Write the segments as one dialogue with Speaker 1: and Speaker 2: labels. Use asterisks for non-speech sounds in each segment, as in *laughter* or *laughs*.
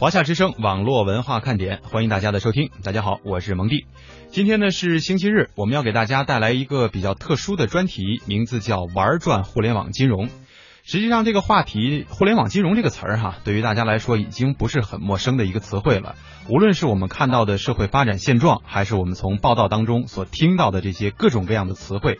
Speaker 1: 华夏之声网络文化看点，欢迎大家的收听。大家好，我是蒙蒂。今天呢是星期日，我们要给大家带来一个比较特殊的专题，名字叫“玩转互联网金融”。实际上，这个话题“互联网金融”这个词儿哈，对于大家来说已经不是很陌生的一个词汇了。无论是我们看到的社会发展现状，还是我们从报道当中所听到的这些各种各样的词汇。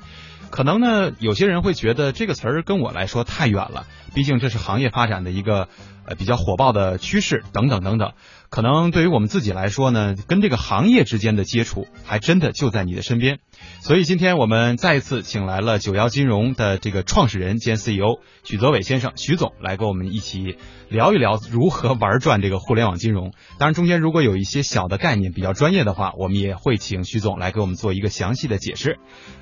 Speaker 1: 可能呢，有些人会觉得这个词儿跟我来说太远了，毕竟这是行业发展的一个呃比较火爆的趋势等等等等。可能对于我们自己来说呢，跟这个行业之间的接触还真的就在你的身边。所以今天我们再一次请来了九幺金融的这个创始人兼 CEO 许泽伟先生，许总来跟我们一起聊一聊如何玩转这个互联网金融。当然中间如果有一些小的概念比较专业的话，我们也会请许总来给我们做一个详细的解释。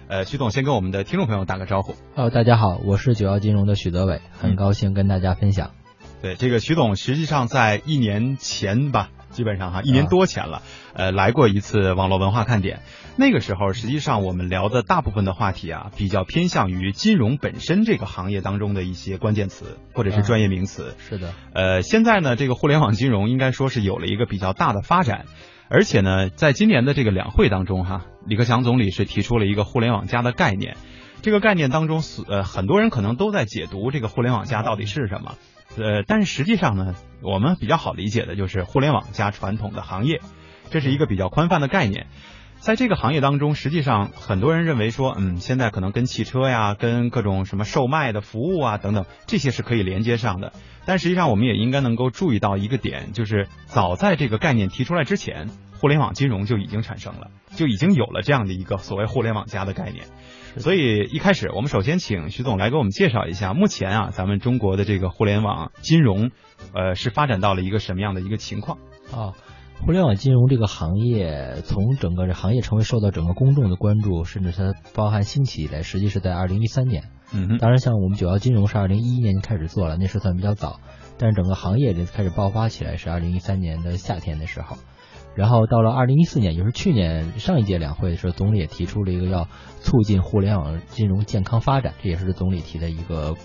Speaker 1: 呃，许总先跟我们的听众朋友打个招呼。
Speaker 2: 哦大家好，我是九幺金融的许泽伟，很高兴跟大家分享。
Speaker 1: 对，这个徐总实际上在一年前吧，基本上哈一年多前了，呃，来过一次网络文化看点。那个时候，实际上我们聊的大部分的话题啊，比较偏向于金融本身这个行业当中的一些关键词或者是专业名词。
Speaker 2: 是的。
Speaker 1: 呃，现在呢，这个互联网金融应该说是有了一个比较大的发展，而且呢，在今年的这个两会当中哈，李克强总理是提出了一个“互联网加”的概念。这个概念当中，呃，很多人可能都在解读这个“互联网加”到底是什么。呃，但是实际上呢，我们比较好理解的就是互联网加传统的行业，这是一个比较宽泛的概念。在这个行业当中，实际上很多人认为说，嗯，现在可能跟汽车呀、跟各种什么售卖的服务啊等等，这些是可以连接上的。但实际上，我们也应该能够注意到一个点，就是早在这个概念提出来之前，互联网金融就已经产生了，就已经有了这样的一个所谓“互联网加”的概念。所以一开始，我们首先请徐总来给我们介绍一下，目前啊，咱们中国的这个互联网金融，呃，是发展到了一个什么样的一个情况？
Speaker 2: 啊，互联网金融这个行业，从整个这行业成为受到整个公众的关注，甚至它包含兴起以来，实际是在二零一三年。
Speaker 1: 嗯，
Speaker 2: 当然，像我们九幺金融是二零一一年就开始做了，那时候算比较早，但是整个行业就开始爆发起来是二零一三年的夏天的时候。然后到了二零一四年，也就是去年上一届两会的时候，总理也提出了一个要促进互联网金融健康发展，这也是总理提的一个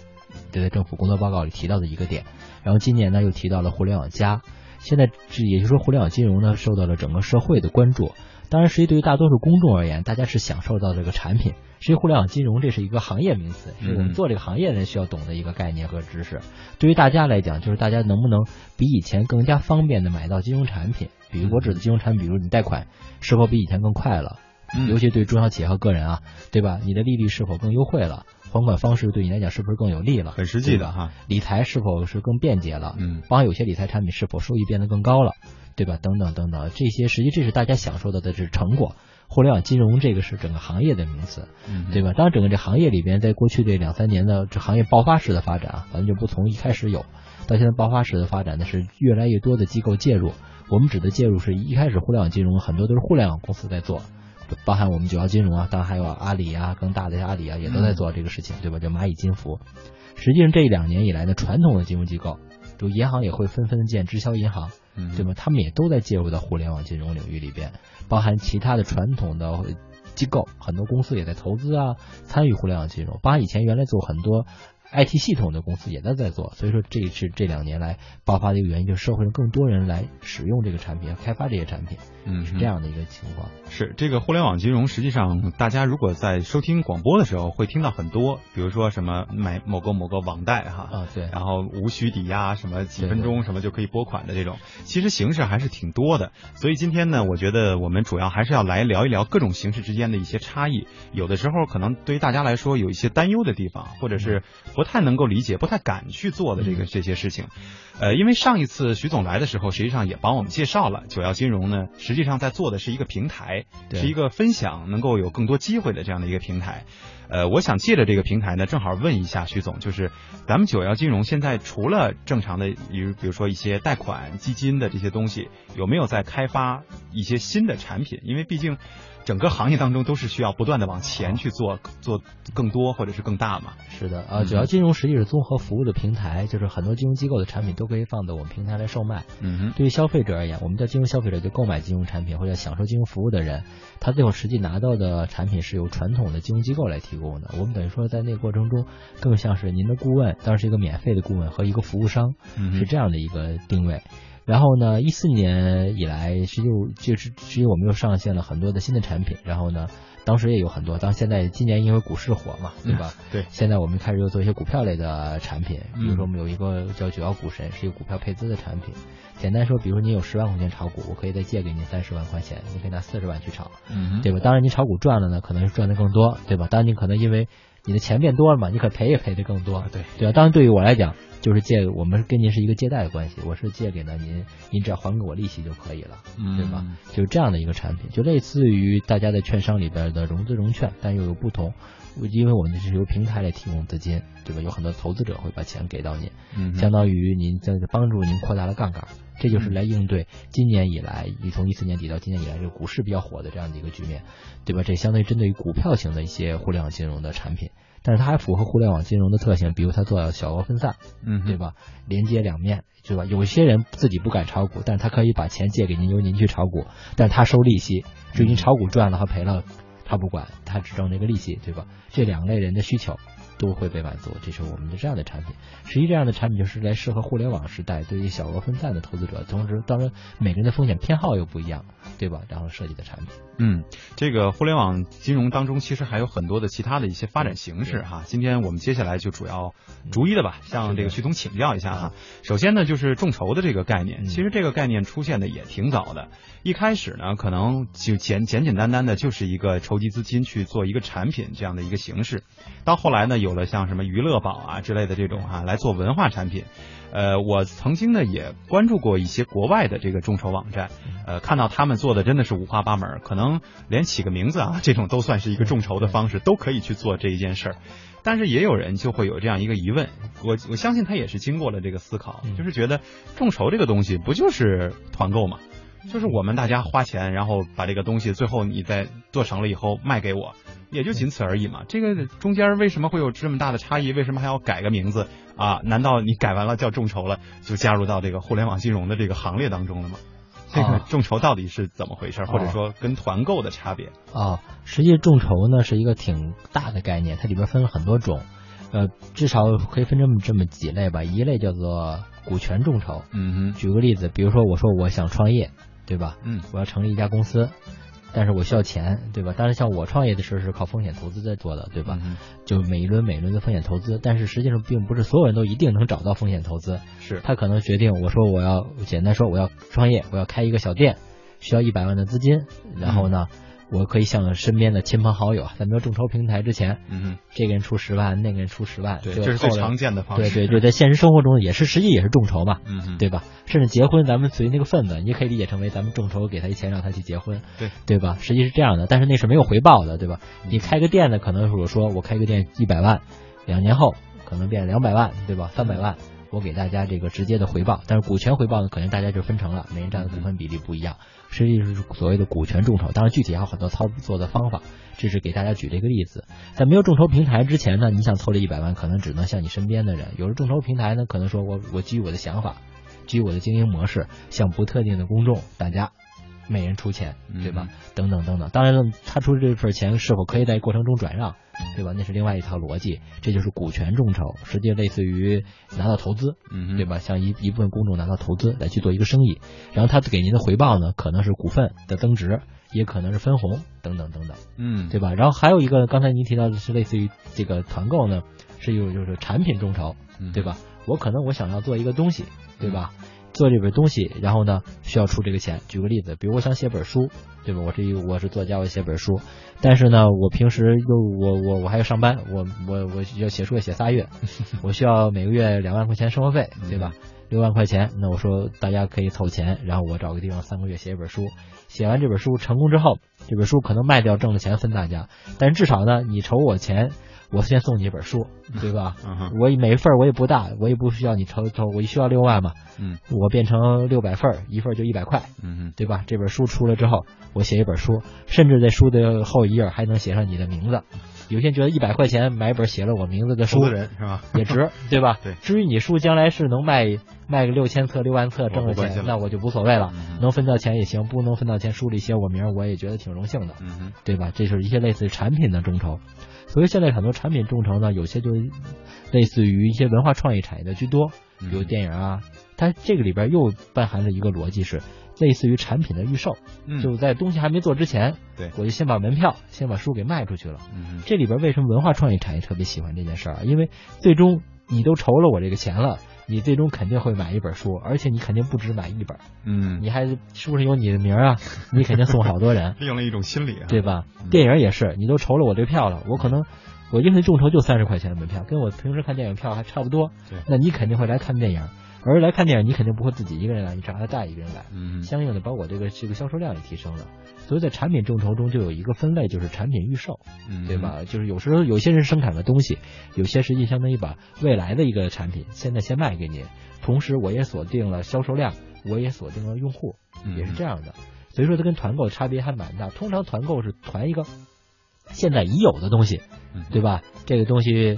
Speaker 2: 就在政府工作报告里提到的一个点。然后今年呢又提到了互联网加，现在这也就是说互联网金融呢受到了整个社会的关注。当然，实际对于大多数公众而言，大家是享受到这个产品。实际互联网金融这是一个行业名词，是我们做这个行业的人需要懂的一个概念和知识。对于大家来讲，就是大家能不能比以前更加方便的买到金融产品？比如我指的金融产品，比如你贷款是否比以前更快了？尤其对中小企业和个人啊，对吧？你的利率是否更优惠了？还款方式对你来讲是不是更有利了？
Speaker 1: 很实际的哈。
Speaker 2: 理财是否是更便捷了？嗯，包含有些理财产品是否收益变得更高了？对吧？等等等等，这些实际这是大家享受到的这是成果。互联网金融这个是整个行业的名词，对吧？当然，整个这行业里边，在过去这两三年的这行业爆发式的发展啊，咱们就不从一开始有到现在爆发式的发展呢，是越来越多的机构介入。我们指的介入是一开始互联网金融很多都是互联网公司在做，包含我们九幺金融啊，当然还有阿里啊，更大的阿里啊，也都在做这个事情，对吧？叫蚂蚁金服。实际上这两年以来呢，传统的金融机构，就银行也会纷纷建直销银行，对吧？他们也都在介入到互联网金融领域里边，包含其他的传统的机构，很多公司也在投资啊，参与互联网金融。包含以前原来做很多。IT 系统的公司也在在做，所以说这是这两年来爆发的一个原因，就是社会上更多人来使用这个产品，开发这些产品，
Speaker 1: 嗯，
Speaker 2: 是这样的一个情况。
Speaker 1: 是这个互联网金融，实际上大家如果在收听广播的时候会听到很多，比如说什么买某个某个网贷哈，
Speaker 2: 啊对，
Speaker 1: 然后无需抵押，什么几分钟什么就可以拨款的这种，其实形式还是挺多的。所以今天呢，我觉得我们主要还是要来聊一聊各种形式之间的一些差异，有的时候可能对于大家来说有一些担忧的地方，或者是不太能够理解、不太敢去做的这个这些事情。呃，因为上一次徐总来的时候，实际上也帮我们介绍了九幺金融呢，实际上在做的是一个平台，是一个分享能够有更多机会的这样的一个平台。呃，我想借着这个平台呢，正好问一下徐总，就是咱们九幺金融现在除了正常的，比如比如说一些贷款、基金的这些东西，有没有在开发一些新的产品？因为毕竟。整个行业当中都是需要不断的往前去做，做更多或者是更大嘛。
Speaker 2: 是的，呃，主要金融实际是综合服务的平台，就是很多金融机构的产品都可以放到我们平台来售卖。
Speaker 1: 嗯哼。
Speaker 2: 对于消费者而言，我们叫金融消费者，就购买金融产品或者享受金融服务的人，他最后实际拿到的产品是由传统的金融机构来提供的。我们等于说在那个过程中，更像是您的顾问，当然是一个免费的顾问和一个服务商，是这样的一个定位。然后呢，一四年以来，实际就是实际我们又上线了很多的新的产品。然后呢，当时也有很多，当现在今年因为股市火嘛，对吧？
Speaker 1: 对。
Speaker 2: 现在我们开始又做一些股票类的产品，比如说我们有一个叫九幺股神，是一个股票配资的产品。简单说，比如说你有十万块钱炒股，我可以再借给你三十万块钱，你可以拿四十万去炒，嗯对吧？当然你炒股赚了呢，可能是赚的更多，对吧？当然你可能因为你的钱变多了嘛，你可赔也赔的更多，
Speaker 1: 对
Speaker 2: 对啊？当然对于我来讲。就是借我们跟您是一个借贷的关系，我是借给了您，您只要还给我利息就可以了，对吧？就是这样的一个产品，就类似于大家在券商里边的融资融券，但又有不同，因为我们是由平台来提供资金，对吧？有很多投资者会把钱给到您，相当于您在帮助您扩大了杠杆，这就是来应对今年以来，你从一四年底到今年以来，这个股市比较火的这样的一个局面，对吧？这相当于针对于股票型的一些互联网金融的产品。但是它还符合互联网金融的特性，比如它做小额分散，
Speaker 1: 嗯，
Speaker 2: 对吧？连接两面，对吧？有些人自己不敢炒股，但是他可以把钱借给您，由您去炒股，但是他收利息，至于您炒股赚了和赔了，他不管，他只挣这个利息，对吧？这两类人的需求。都会被满足，这是我们的这样的产品。实际这样的产品就是来适合互联网时代，对于小额分散的投资者。同时，当然每个人的风险偏好又不一样，对吧？然后设计的产品。
Speaker 1: 嗯，这个互联网金融当中其实还有很多的其他的一些发展形式哈。今天我们接下来就主要逐一的吧，向这个徐总请教一下哈。首先呢，就是众筹的这个概念，其实这个概念出现的也挺早的。一开始呢，可能就简简简单单的就是一个筹集资金去做一个产品这样的一个形式，到后来呢。有了像什么娱乐宝啊之类的这种哈来做文化产品，呃，我曾经呢也关注过一些国外的这个众筹网站，呃，看到他们做的真的是五花八门，可能连起个名字啊 *laughs* 这种都算是一个众筹的方式，都可以去做这一件事儿。但是也有人就会有这样一个疑问，我我相信他也是经过了这个思考，就是觉得众筹这个东西不就是团购嘛，就是我们大家花钱，然后把这个东西最后你再做成了以后卖给我。也就仅此而已嘛，这个中间为什么会有这么大的差异？为什么还要改个名字啊？难道你改完了叫众筹了，就加入到这个互联网金融的这个行列当中了吗？这个众筹到底是怎么回事？或者说跟团购的差别？
Speaker 2: 啊，实际众筹呢是一个挺大的概念，它里边分了很多种，呃，至少可以分这么这么几类吧。一类叫做股权众筹，
Speaker 1: 嗯哼，
Speaker 2: 举个例子，比如说我说我想创业，对吧？
Speaker 1: 嗯，
Speaker 2: 我要成立一家公司。但是我需要钱，对吧？但是，像我创业的时候是靠风险投资在做的，对吧？就每一轮每一轮的风险投资，但是实际上并不是所有人都一定能找到风险投资。
Speaker 1: 是
Speaker 2: 他可能决定，我说我要简单说我要创业，我要开一个小店，需要一百万的资金，然后呢？我可以向身边的亲朋好友，在没有众筹平台之前，
Speaker 1: 嗯，
Speaker 2: 这个人出十万，那个人出十万，
Speaker 1: 对，这是最常见的方
Speaker 2: 式。对对对，在现实生活中也是，实际也是众筹嘛，
Speaker 1: 嗯，
Speaker 2: 对吧？甚至结婚，咱们随那个份子，你也可以理解成为咱们众筹给他一钱让他去结婚，
Speaker 1: 对
Speaker 2: 对吧？实际是这样的，但是那是没有回报的，对吧？你开个店呢，可能是我说我开个店一百万，两年后可能变两百万，对吧？三百万。我给大家这个直接的回报，但是股权回报呢，可能大家就分成了，每人占的股份比例不一样，实际是所谓的股权众筹。当然，具体还有很多操作的方法，这是给大家举这个例子。在没有众筹平台之前呢，你想凑这一百万，可能只能向你身边的人；有了众筹平台呢，可能说我我基于我的想法，基于我的经营模式，向不特定的公众大家。每人出钱，对吧？等等等等。当然了，他出这份钱是否可以在过程中转让，对吧？那是另外一套逻辑。这就是股权众筹，实际类似于拿到投资，
Speaker 1: 嗯，
Speaker 2: 对吧？像一一部分公众拿到投资来去做一个生意，然后他给您的回报呢，可能是股份的增值，也可能是分红，等等等等，
Speaker 1: 嗯，
Speaker 2: 对吧？然后还有一个，刚才您提到的是类似于这个团购呢，是有就是产品众筹，对吧？我可能我想要做一个东西，对吧？做这本东西，然后呢，需要出这个钱。举个例子，比如我想写本书，对吧？我是一我是作家，我写本书，但是呢，我平时又我我我还要上班，我我我要写书要写仨月，*laughs* 我需要每个月两万块钱生活费，对吧？六万块钱，那我说大家可以凑钱，然后我找个地方三个月写一本书，写完这本书成功之后，这本书可能卖掉挣的钱分大家，但是至少呢，你筹我钱。我先送你一本书，对吧？我每一份我也不大，我也不需要你抽抽，我需要六万嘛。
Speaker 1: 嗯，
Speaker 2: 我变成六百份，一份就一百块。
Speaker 1: 嗯
Speaker 2: 对吧？这本书出了之后，我写一本书，甚至在书的后一页还能写上你的名字。有些人觉得一百块钱买一本写了我名字的书，
Speaker 1: 人是吧？
Speaker 2: 也值，*laughs* 对吧？
Speaker 1: 对。
Speaker 2: 至于你书将来是能卖卖个六千册、六万册挣了钱，那我就无所谓了。能分到钱也行，不能分到钱，书里写我名，我也觉得挺荣幸的。
Speaker 1: 嗯
Speaker 2: 对吧？这是一些类似产品的众筹。所以现在很多产品众筹呢，有些就类似于一些文化创意产业的居多，比如电影啊、它这个里边又包含了一个逻辑是。类似于产品的预售，就在东西还没做之前，
Speaker 1: 对，
Speaker 2: 我就先把门票，先把书给卖出去了。这里边为什么文化创意产业特别喜欢这件事儿啊？因为最终你都筹了我这个钱了，你最终肯定会买一本书，而且你肯定不止买一本，
Speaker 1: 嗯，
Speaker 2: 你还书上有你的名啊，你肯定送好多人，*laughs*
Speaker 1: 利用了一种心理，啊
Speaker 2: 对吧？电影也是，你都筹了我这票了，我可能我因为众筹就三十块钱的门票，跟我平时看电影票还差不多，
Speaker 1: 对，
Speaker 2: 那你肯定会来看电影。而来看电影，你肯定不会自己一个人来，你找他带一个人来，
Speaker 1: 嗯，
Speaker 2: 相应的把我这个这个销售量也提升了。所以在产品众筹中就有一个分类，就是产品预售，对吧？就是有时候有些人生产的东西，有些实际相当于把未来的一个产品现在先卖给你，同时我也锁定了销售量，我也锁定了用户，也是这样的。所以说它跟团购差别还蛮大。通常团购是团一个现在已有的东西，对吧？这个东西。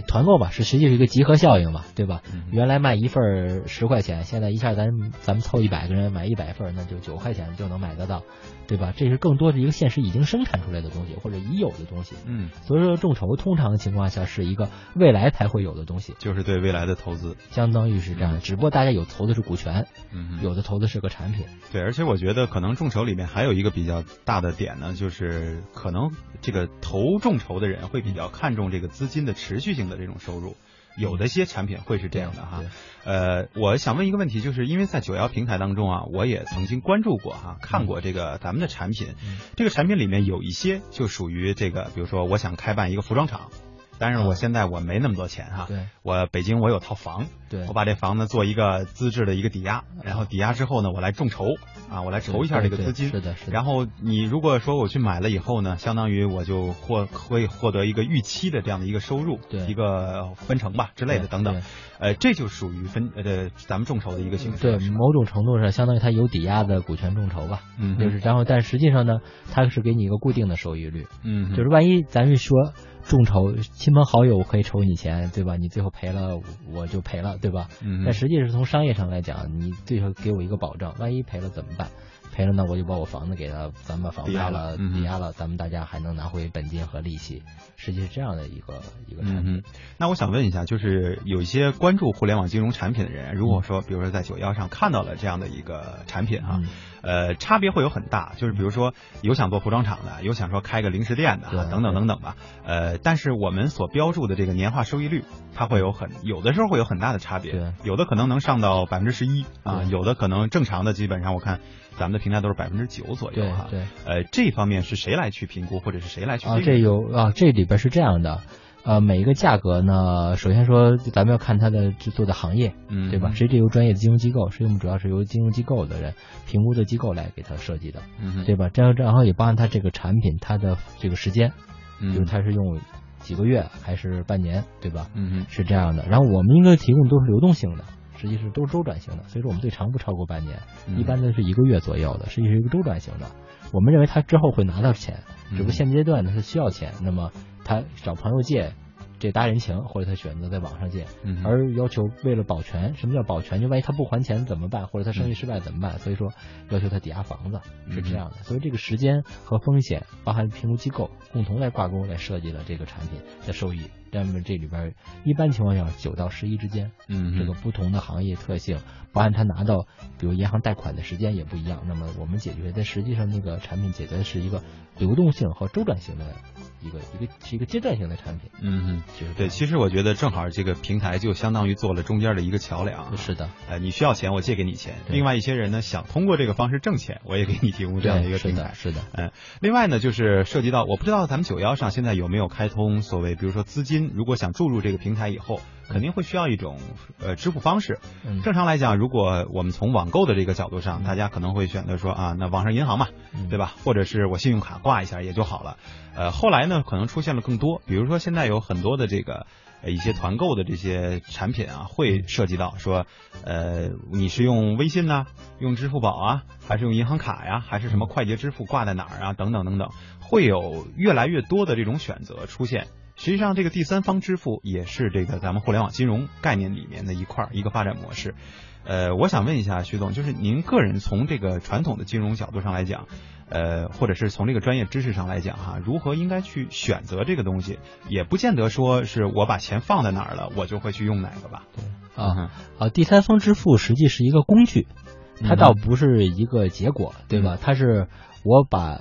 Speaker 2: 团购吧，是实际是一个集合效应嘛，对吧？原来卖一份十块钱，现在一下咱咱们凑一百个人买一百份，那就九块钱就能买得到，对吧？这是更多的一个现实已经生产出来的东西或者已有的东西。
Speaker 1: 嗯，
Speaker 2: 所以说众筹通常情况下是一个未来才会有的东西，
Speaker 1: 就是对未来的投资，
Speaker 2: 相当于是这样的。只不过大家有投的是股权，嗯有的投的是个产品。
Speaker 1: 对，而且我觉得可能众筹里面还有一个比较大的点呢，就是可能这个投众筹的人会比较看重这个资金的持续性。的这种收入，有的些产品会是这样的哈。呃，我想问一个问题，就是因为在九幺平台当中啊，我也曾经关注过哈，看过这个咱们的产品，这个产品里面有一些就属于这个，比如说我想开办一个服装厂。但是我现在我没那么多钱哈，我北京我有套房，我把这房子做一个资质的一个抵押，然后抵押之后呢，我来众筹啊，我来筹一下这个资金，
Speaker 2: 是的，是的。
Speaker 1: 然后你如果说我去买了以后呢，相当于我就获会获得一个预期的这样的一个收入，对一个分成吧之类的等等，呃，这就属于分呃咱们众筹的一个形式。
Speaker 2: 对，某种程度上相当于它有抵押的股权众筹吧，
Speaker 1: 嗯，
Speaker 2: 就是然后但实际上呢，它是给你一个固定的收益率，
Speaker 1: 嗯，
Speaker 2: 就是万一咱们说。众筹，亲朋好友可以筹你钱，对吧？你最后赔了，我就赔了，对吧？
Speaker 1: 嗯。
Speaker 2: 但实际是从商业上来讲，你最后给我一个保障，万一赔了怎么办？赔了呢，我就把我房子给他，咱们把房卖了，抵押了，咱们大家还能拿回本金和利息。实际是这样的一个一个产品。
Speaker 1: 那我想问一下，就是有一些关注互联网金融产品的人，如果说，比如说在九幺上看到了这样的一个产品哈，呃，差别会有很大。就是比如说有想做服装厂的，有想说开个零食店的，等等等等吧。呃，但是我们所标注的这个年化收益率，它会有很有的时候会有很大的差别。有的可能能上到百分之十一啊，有的可能正常的基本上我看。咱们的平台都是百分之九左右哈，
Speaker 2: 对，
Speaker 1: 呃，这方面是谁来去评估，或者是谁来去？
Speaker 2: 啊，这有啊，这里边是这样的，呃，每一个价格呢，首先说咱们要看它的制作的行业，
Speaker 1: 嗯，
Speaker 2: 对吧？实际由专业的金融机构，实际我们主要是由金融机构的人评估的机构来给它设计的，
Speaker 1: 嗯，
Speaker 2: 对吧？这样然后也包含它这个产品它的这个时间，
Speaker 1: 嗯，
Speaker 2: 就是它是用几个月还是半年，对吧？
Speaker 1: 嗯
Speaker 2: 是这样的。然后我们应该提供都是流动性的。实际是都是周转型的，所以说我们最长不超过半年，一般都是一个月左右的，实际是一个周转型的。我们认为他之后会拿到钱，只不过现阶段呢是需要钱，那么他找朋友借。这搭人情，或者他选择在网上借，而要求为了保全，什么叫保全？就万一他不还钱怎么办？或者他生意失败怎么办？所以说要求他抵押房子是这样的。所以这个时间和风险，包含评估机构共同来挂钩来设计了这个产品的收益。那么这里边一般情况下九到十一之间，
Speaker 1: 嗯，
Speaker 2: 这个不同的行业特性，包含他拿到比如银行贷款的时间也不一样。那么我们解决的实际上那个产品解决的是一个流动性和周转性的。一个一个是一个阶段性的产品，
Speaker 1: 嗯嗯，对，其实我觉得正好这个平台就相当于做了中间的一个桥梁，
Speaker 2: 是的，
Speaker 1: 呃，你需要钱，我借给你钱，另外一些人呢想通过这个方式挣钱，我也给你提供这样的一个平台，
Speaker 2: 是的，
Speaker 1: 嗯，另外呢就是涉及到，我不知道咱们九幺上现在有没有开通所谓，比如说资金，如果想注入这个平台以后。肯定会需要一种呃支付方式。正常来讲，如果我们从网购的这个角度上，大家可能会选择说啊，那网上银行嘛，对吧？或者是我信用卡挂一下也就好了。呃，后来呢，可能出现了更多，比如说现在有很多的这个一些团购的这些产品啊，会涉及到说，呃，你是用微信呢，用支付宝啊，还是用银行卡呀，还是什么快捷支付挂在哪儿啊，等等等等，会有越来越多的这种选择出现。实际上，这个第三方支付也是这个咱们互联网金融概念里面的一块一个发展模式。呃，我想问一下徐总，就是您个人从这个传统的金融角度上来讲，呃，或者是从这个专业知识上来讲哈，如何应该去选择这个东西，也不见得说是我把钱放在哪儿了，我就会去用哪个吧？
Speaker 2: 对啊啊，第三方支付实际是一个工具，它倒不是一个结果，对吧？它是我把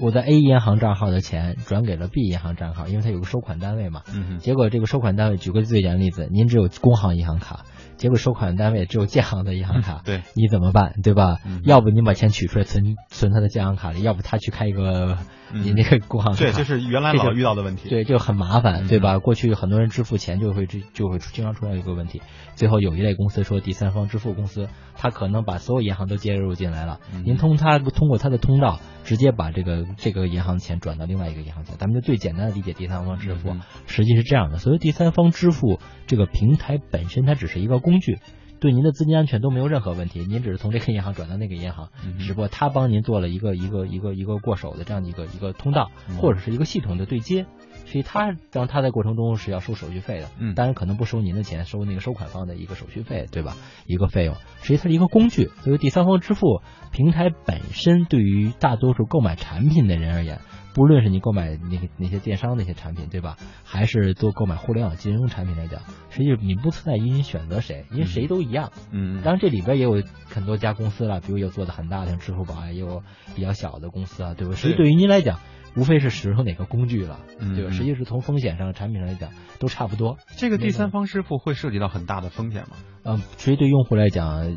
Speaker 2: 我在 A 银行账号的钱转给了 B 银行账号，因为它有个收款单位嘛。
Speaker 1: 嗯
Speaker 2: 结果这个收款单位，举个最简单例子，您只有工行银行卡。结果收款单位只有建行的银行卡，
Speaker 1: 对，
Speaker 2: 你怎么办？对吧？要不你把钱取出来存存他的建行卡里，要不他去开一个你那个工行卡，
Speaker 1: 对，就是原来老遇到的问题，
Speaker 2: 对，就很麻烦，对吧？过去很多人支付钱就会就就会经常出现一个问题，最后有一类公司说第三方支付公司，他可能把所有银行都接入进来了，您通他通过他的通道直接把这个这个银行钱转到另外一个银行钱，咱们就最简单的理解第三方支付，实际是这样的，所以第三方支付这个平台本身它只是一个工具。对您的资金安全都没有任何问题，您只是从这个银行转到那个银行，只不过他帮您做了一个一个一个一个过手的这样的一个一个通道，或者是一个系统的对接，所以他当他在过程中是要收手续费的，当然可能不收您的钱，收那个收款方的一个手续费，对吧？一个费用，实际它是一个工具，所以第三方支付平台本身对于大多数购买产品的人而言。不论是你购买那个那些电商那些产品，对吧？还是做购买互联网金融产品来讲，实际你不存在于你选择谁，因为谁都一样。
Speaker 1: 嗯，
Speaker 2: 当然这里边也有很多家公司了，比如有做的很大的，像支付宝啊，也有比较小的公司啊，对吧？所以对于您来讲，无非是使用哪个工具了，对吧？实际是从风险上、产品上来讲都差不多。
Speaker 1: 这个第三方支付会涉及到很大的风险吗？
Speaker 2: 嗯，所以对用户来讲。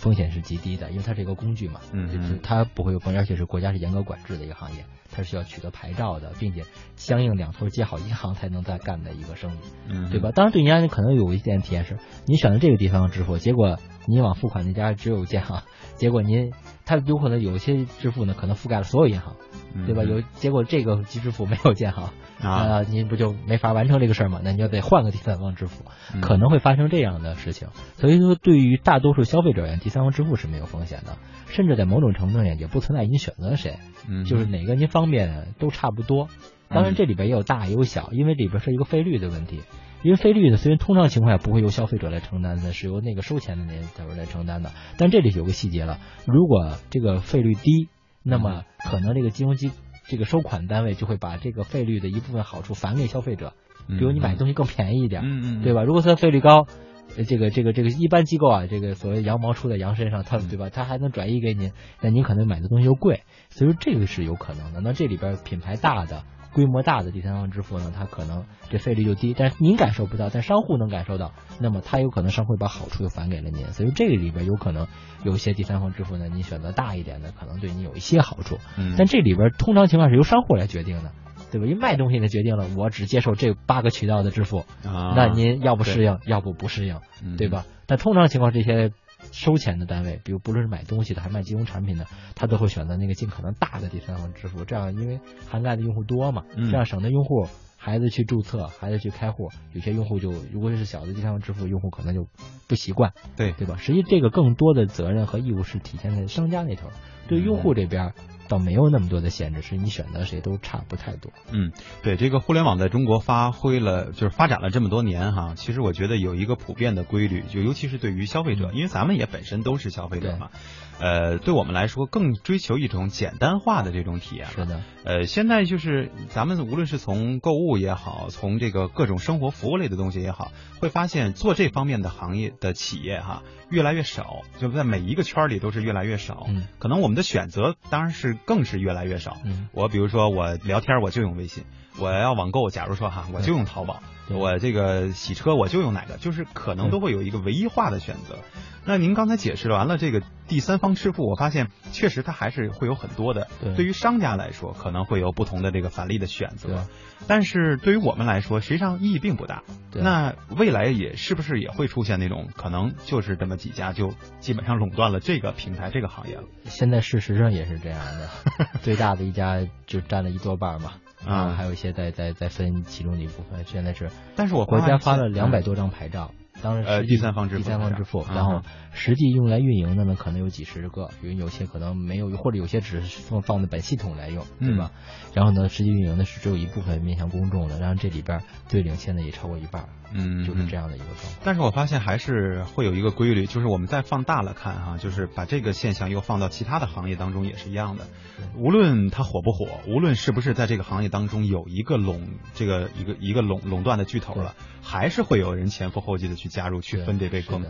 Speaker 2: 风险是极低的，因为它是一个工具嘛，
Speaker 1: 嗯，
Speaker 2: 它不会有风险，而且是国家是严格管制的一个行业，它是需要取得牌照的，并且相应两头接好 *laughs* 银行才能再干的一个生意，
Speaker 1: 嗯，
Speaker 2: 对吧？当然对人家可能有一点体验是，你选择这个地方支付，结果你往付款那家只有建行，*laughs* 结果您它有可能有些支付呢可能覆盖了所有银行，对吧？有结果这个支付没有建行。啊，您不就没法完成这个事儿吗？那你就得换个第三方支付，可能会发生这样的事情。所以说，对于大多数消费者而言，第三方支付是没有风险的，甚至在某种程度上也不存在您选择谁，就是哪个您方便都差不多。当然，这里边也有大也有小，因为里边是一个费率的问题。因为费率呢，虽然通常情况下不会由消费者来承担的，是由那个收钱的那人来承担的。但这里有个细节了，如果这个费率低，那么可能这个金融机。这个收款单位就会把这个费率的一部分好处返给消费者，比如你买东西更便宜一点，
Speaker 1: 嗯
Speaker 2: 嗯，对吧？如果它费率高，这个这个这个一般机构啊，这个所谓羊毛出在羊身上，它对吧？它还能转移给您，那您可能买的东西又贵，所以说这个是有可能的。那这里边品牌大的。规模大的第三方支付呢，它可能这费率就低，但是您感受不到，但商户能感受到，那么它有可能商户把好处又返给了您，所以这个里边有可能有一些第三方支付呢，您选择大一点的，可能对你有一些好处，但这里边通常情况是由商户来决定的，对吧？因为卖东西的决定了，我只接受这八个渠道的支付，那您要不适应，要不不适应，对吧？但通常情况这些。收钱的单位，比如不论是买东西的还是卖金融产品的，他都会选择那个尽可能大的第三方支付，这样因为涵盖的用户多嘛，这样省得用户孩子去注册，孩子去开户，有些用户就如果是小的第三方支付，用户可能就不习惯，
Speaker 1: 对
Speaker 2: 对吧？实际这个更多的责任和义务是体现在商家那头，对用户这边。倒没有那么多的限制，是你选择谁都差不太多。
Speaker 1: 嗯，对，这个互联网在中国发挥了，就是发展了这么多年哈。其实我觉得有一个普遍的规律，就尤其是对于消费者，因为咱们也本身都是消费者嘛。呃，对我们来说更追求一种简单化的这种体验。
Speaker 2: 是的。
Speaker 1: 呃，现在就是咱们无论是从购物也好，从这个各种生活服务类的东西也好，会发现做这方面的行业的企业哈越来越少，就在每一个圈里都是越来越少。
Speaker 2: 嗯。
Speaker 1: 可能我们的选择当然是。更是越来越少。
Speaker 2: 嗯，
Speaker 1: 我比如说我聊天我就用微信，我要网购，假如说哈，我就用淘宝。我这个洗车我就用哪个，就是可能都会有一个唯一化的选择。那您刚才解释完了这个第三方支付，我发现确实它还是会有很多的。对于商家来说，可能会有不同的这个返利的选择。但是对于我们来说，实际上意义并不大。那未来也是不是也会出现那种可能就是这么几家就基本上垄断了这个平台这个行业了？
Speaker 2: 现在事实上也是这样的，*laughs* 最大的一家就占了一多半嘛。啊，还有一些在在在分其中的一部分。现在是，
Speaker 1: 但是我
Speaker 2: 国家发了两百多张牌照。当然
Speaker 1: 呃第三方支付，
Speaker 2: 第三方支付，然后实际用来运营的呢，可能有几十个，比如有些可能没有，或者有些只是放放在本系统来用，对吧？然后呢，实际运营的是只有一部分面向公众的，然后这里边最领先的也超过一半，
Speaker 1: 嗯，
Speaker 2: 就是这样的一个状况。
Speaker 1: 但是我发现还是会有一个规律，就是我们再放大了看哈，就是把这个现象又放到其他的行业当中也是一样的，无论它火不火，无论是不是在这个行业当中有一个垄这个一个一个垄垄断的巨头了，还是会有人前赴后继的去加入去分这杯羹。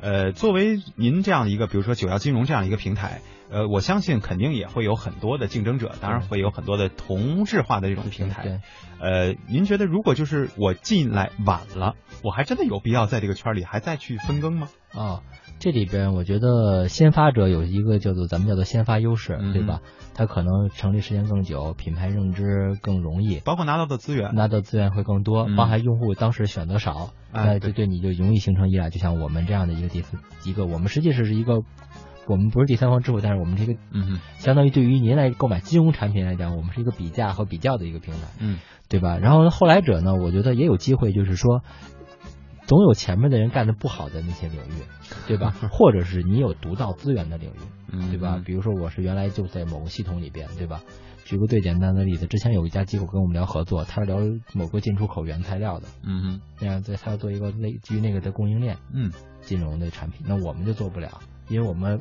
Speaker 1: 呃，作为您这样一个，比如说九幺金融这样一个平台。呃，我相信肯定也会有很多的竞争者，当然会有很多的同质化的这种平台。呃，您觉得如果就是我进来晚了，我还真的有必要在这个圈里还再去分羹吗？
Speaker 2: 啊，这里边我觉得先发者有一个叫做咱们叫做先发优势，对吧？他可能成立时间更久，品牌认知更容易，
Speaker 1: 包括拿到的资源，
Speaker 2: 拿到资源会更多，包含用户当时选择少，那就对你就容易形成依赖。就像我们这样的一个地一个，我们实际是一个。我们不是第三方支付，但是我们这个，
Speaker 1: 嗯，
Speaker 2: 相当于对于您来购买金融产品来讲，我们是一个比价和比较的一个平台，
Speaker 1: 嗯，
Speaker 2: 对吧？然后后来者呢，我觉得也有机会，就是说，总有前面的人干的不好的那些领域，对吧？*laughs* 或者是你有独到资源的领域，对吧？比如说我是原来就在某个系统里边，对吧？举个最简单的例子，之前有一家机构跟我们聊合作，他是聊某个进出口原材料的，
Speaker 1: 嗯哼，
Speaker 2: 那样在他要做一个类基于那个的供应链，
Speaker 1: 嗯，
Speaker 2: 金融的产品，那我们就做不了。因为我们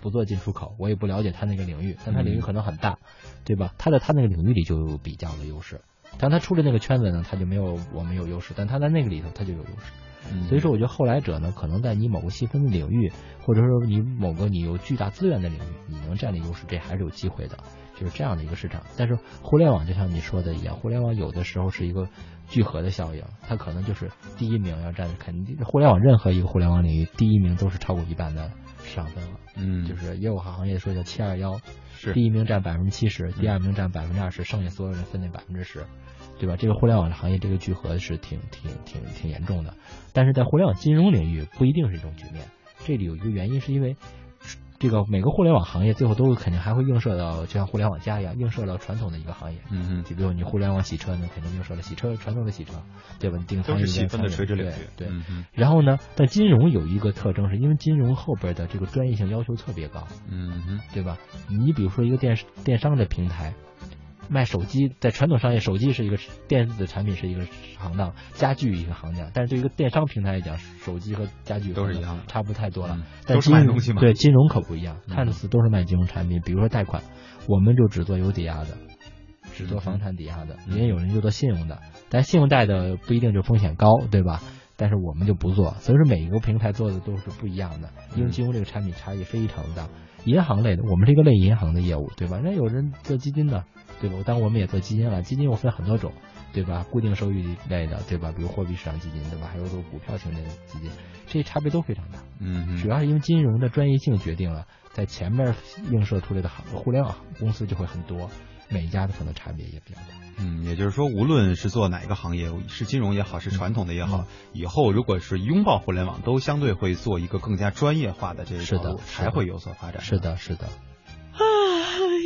Speaker 2: 不做进出口，我也不了解他那个领域，但他领域可能很大，对吧？他在他那个领域里就有比较的优势，但他出了那个圈子呢，他就没有我们有优势，但他在那个里头他就有优势。所以说，我觉得后来者呢，可能在你某个细分的领域，或者说你某个你有巨大资源的领域，你能占领优势，这还是有机会的，就是这样的一个市场。但是互联网就像你说的一样，互联网有的时候是一个聚合的效应，它可能就是第一名要占，肯定互联网任何一个互联网领域第一名都是超过一半的。上分了，
Speaker 1: 嗯，
Speaker 2: 就是业务行业说叫七二幺，
Speaker 1: 是
Speaker 2: 第一名占百分之七十，第二名占百分之二十，剩下所有人分那百分之十，对吧？这个互联网的行业这个聚合是挺挺挺挺严重的，但是在互联网金融领域不一定是一种局面，这里有一个原因是因为。这个每个互联网行业最后都肯定还会映射到，就像互联网加一样，映射到传统的一个行业。
Speaker 1: 嗯嗯。
Speaker 2: 就比如你互联网洗车，呢肯定映射了洗车传统的洗车，对吧？定
Speaker 1: 都是细分的垂直领域。
Speaker 2: 对。
Speaker 1: 对嗯。
Speaker 2: 然后呢，但金融有一个特征，是因为金融后边的这个专业性要求特别高。
Speaker 1: 嗯嗯。
Speaker 2: 对吧？你比如说一个电电商的平台。卖手机，在传统商业，手机是一个电子产品，是一个行当；家具一个行当。但是对于一个电商平台来讲，手机和家具
Speaker 1: 都是一样的，
Speaker 2: 差不太多了。
Speaker 1: 都是卖东西嘛。
Speaker 2: 对，金融可不一样，看似都是卖金融产品。比如说贷款，我们就只做有抵押的，只做房产抵押的。也有人就做信用的，但信用贷的不一定就风险高，对吧？但是我们就不做。所以说每一个平台做的都是不一样的，因为金融这个产品差异非常大。银行类的，我们是一个类银行的业务，对吧？那有人做基金的。对吧？当然我们也做基金了，基金又分很多种，对吧？固定收益类的，对吧？比如货币市场基金，对吧？还有说股票型的基金，这些差别都非常大。
Speaker 1: 嗯，
Speaker 2: 主要是因为金融的专业性决定了，在前面映射出来的行互联网公司就会很多，每家的可能差别也比较大。
Speaker 1: 嗯，也就是说，无论是做哪个行业，是金融也好，是传统的也好，以后如果是拥抱互联网，都相对会做一个更加专业化的这个
Speaker 2: 道路，
Speaker 1: 才会有所发展。
Speaker 2: 是的，是的。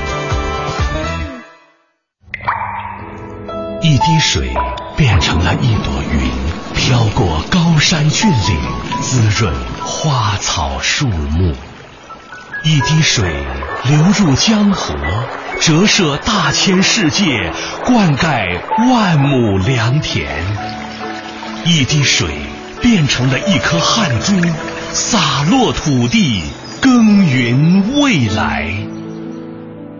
Speaker 3: 一滴水变成了一朵云，飘过高山峻岭，滋润花草树木。一滴水流入江河，折射大千世界，灌溉万亩良田。一滴水变成了一颗汗珠，洒落土地，耕耘未来。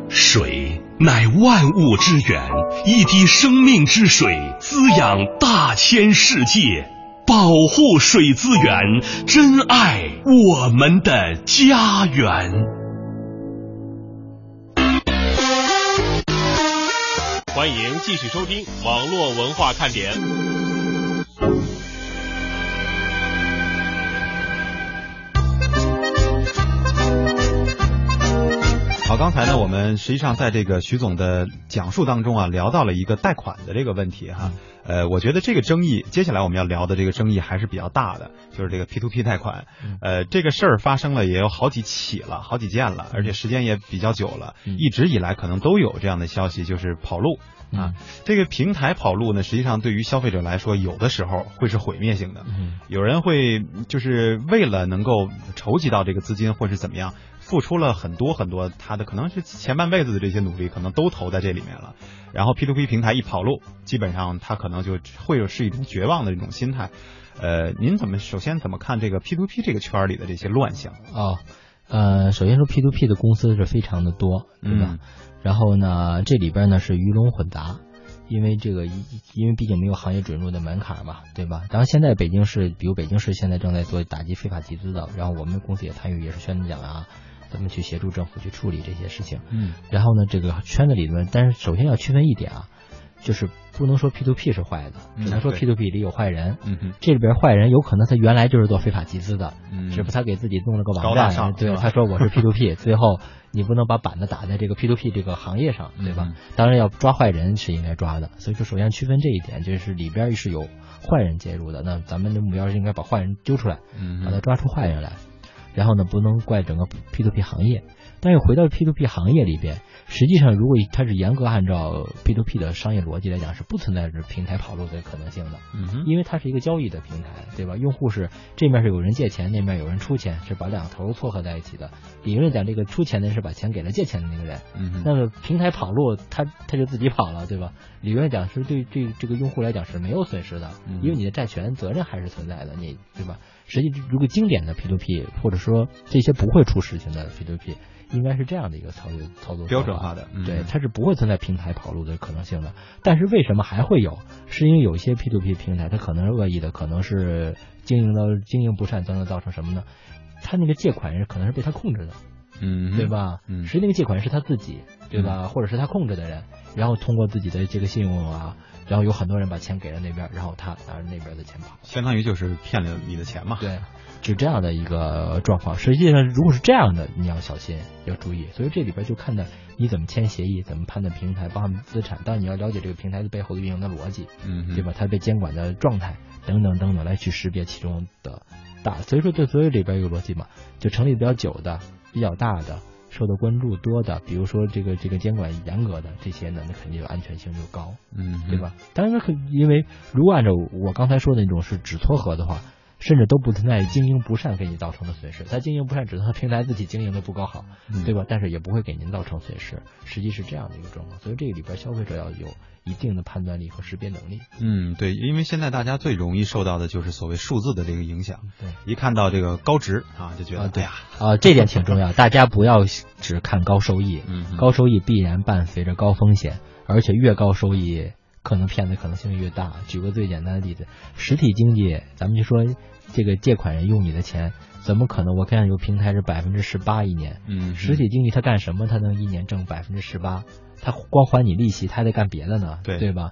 Speaker 3: 水乃万物之源，一滴生命之水滋养大千世界。保护水资源，珍爱我们的家园。
Speaker 4: 欢迎继续收听网络文化看点。
Speaker 1: 好，刚才呢，我们实际上在这个徐总的讲述当中啊，聊到了一个贷款的这个问题哈。呃，我觉得这个争议，接下来我们要聊的这个争议还是比较大的，就是这个 P to P 贷款。呃，这个事儿发生了也有好几起了，好几件了，而且时间也比较久了，一直以来可能都有这样的消息，就是跑路啊。这个平台跑路呢，实际上对于消费者来说，有的时候会是毁灭性的。有人会就是为了能够筹集到这个资金，或是怎么样。付出了很多很多，他的可能是前半辈子的这些努力，可能都投在这里面了。然后 P to P 平台一跑路，基本上他可能就会有是一种绝望的这种心态。呃，您怎么首先怎么看这个 P to P 这个圈里的这些乱象？
Speaker 2: 哦，呃，首先说 P to P 的公司是非常的多，对吧？然后呢，这里边呢是鱼龙混杂，因为这个因为毕竟没有行业准入的门槛嘛，对吧？当然现在北京市，比如北京市现在正在做打击非法集资的，然后我们公司也参与，也是宣讲啊。咱们去协助政府去处理这些事情，
Speaker 1: 嗯，
Speaker 2: 然后呢，这个圈子里面，但是首先要区分一点啊，就是不能说 P to P 是坏的，只能说 P to P 里有坏人，
Speaker 1: 嗯哼，
Speaker 2: 这里边坏人有可能他原来就是做非法集资的，
Speaker 1: 嗯，
Speaker 2: 只不过他给自己弄了个网站，对，他说我是 P to P，*laughs* 最后你不能把板子打在这个 P to P 这个行业上，对吧？当然要抓坏人是应该抓的，所以说首先区分这一点，就是里边是有坏人介入的，那咱们的目标是应该把坏人揪出来，
Speaker 1: 嗯，
Speaker 2: 把他抓出坏人来，然后呢，不能怪整个 P to P 行业。但是回到 P to P 行业里边，实际上如果它是严格按照 P to P 的商业逻辑来讲，是不存在着平台跑路的可能性的。
Speaker 1: 嗯
Speaker 2: 因为它是一个交易的平台，对吧？用户是这面是有人借钱，那面有人出钱，是把两头撮合在一起的。理论讲，这个出钱的是把钱给了借钱的那个人。
Speaker 1: 嗯
Speaker 2: 那么平台跑路，他他就自己跑了，对吧？理论讲是对对这个用户来讲是没有损失的，因为你的债权责任还是存在的，你对吧？实际如果经典的 P to P，或者说这些不会出事情的 P to P。应该是这样的一个操作操作
Speaker 1: 标准化的，
Speaker 2: 对，它是不会存在平台跑路的可能性的。但是为什么还会有？是因为有些 P to P 平台，它可能是恶意的，可能是经营的经营不善，才能造成什么呢？他那个借款人可能是被他控制的，
Speaker 1: 嗯，
Speaker 2: 对吧？
Speaker 1: 嗯，
Speaker 2: 实际那个借款人是他自己，对吧？或者是他控制的人，然后通过自己的这个信用啊，然后有很多人把钱给了那边，然后他拿着那边的钱跑，
Speaker 1: 相当于就是骗了你的钱嘛。
Speaker 2: 对。是这样的一个状况，实际上如果是这样的，你要小心，要注意。所以这里边就看的你怎么签协议，怎么判断平台包含资产，当然你要了解这个平台的背后的运营的逻辑，
Speaker 1: 嗯，
Speaker 2: 对吧？它被监管的状态等等等等，来去识别其中的大。所以说，对所有里边有逻辑嘛，就成立比较久的、比较大的、受到关注多的，比如说这个这个监管严格的这些呢，那肯定安全性就高，
Speaker 1: 嗯，
Speaker 2: 对吧？当然，因为如果按照我刚才说的那种是只撮合的话。甚至都不存在经营不善给你造成的损失，它经营不善只是它平台自己经营的不够好，对吧？但是也不会给您造成损失，实际是这样的一个状况。所以这个里边消费者要有一定的判断力和识别能力。
Speaker 1: 嗯，对，因为现在大家最容易受到的就是所谓数字的这个影响，
Speaker 2: 对，
Speaker 1: 一看到这个高值啊，就觉得啊
Speaker 2: 对
Speaker 1: 呀，
Speaker 2: 啊，这点挺重要，大家不要只看高收益，
Speaker 1: 嗯，
Speaker 2: 高收益必然伴随着高风险，而且越高收益可能骗的可能性越大。举个最简单的例子，实体经济，咱们就说。这个借款人用你的钱，怎么可能？我看有平台是百分之十八一年，
Speaker 1: 嗯，
Speaker 2: 实体经济他干什么？他能一年挣百分之十八？他光还你利息，他还得干别的呢，
Speaker 1: 对
Speaker 2: 对吧？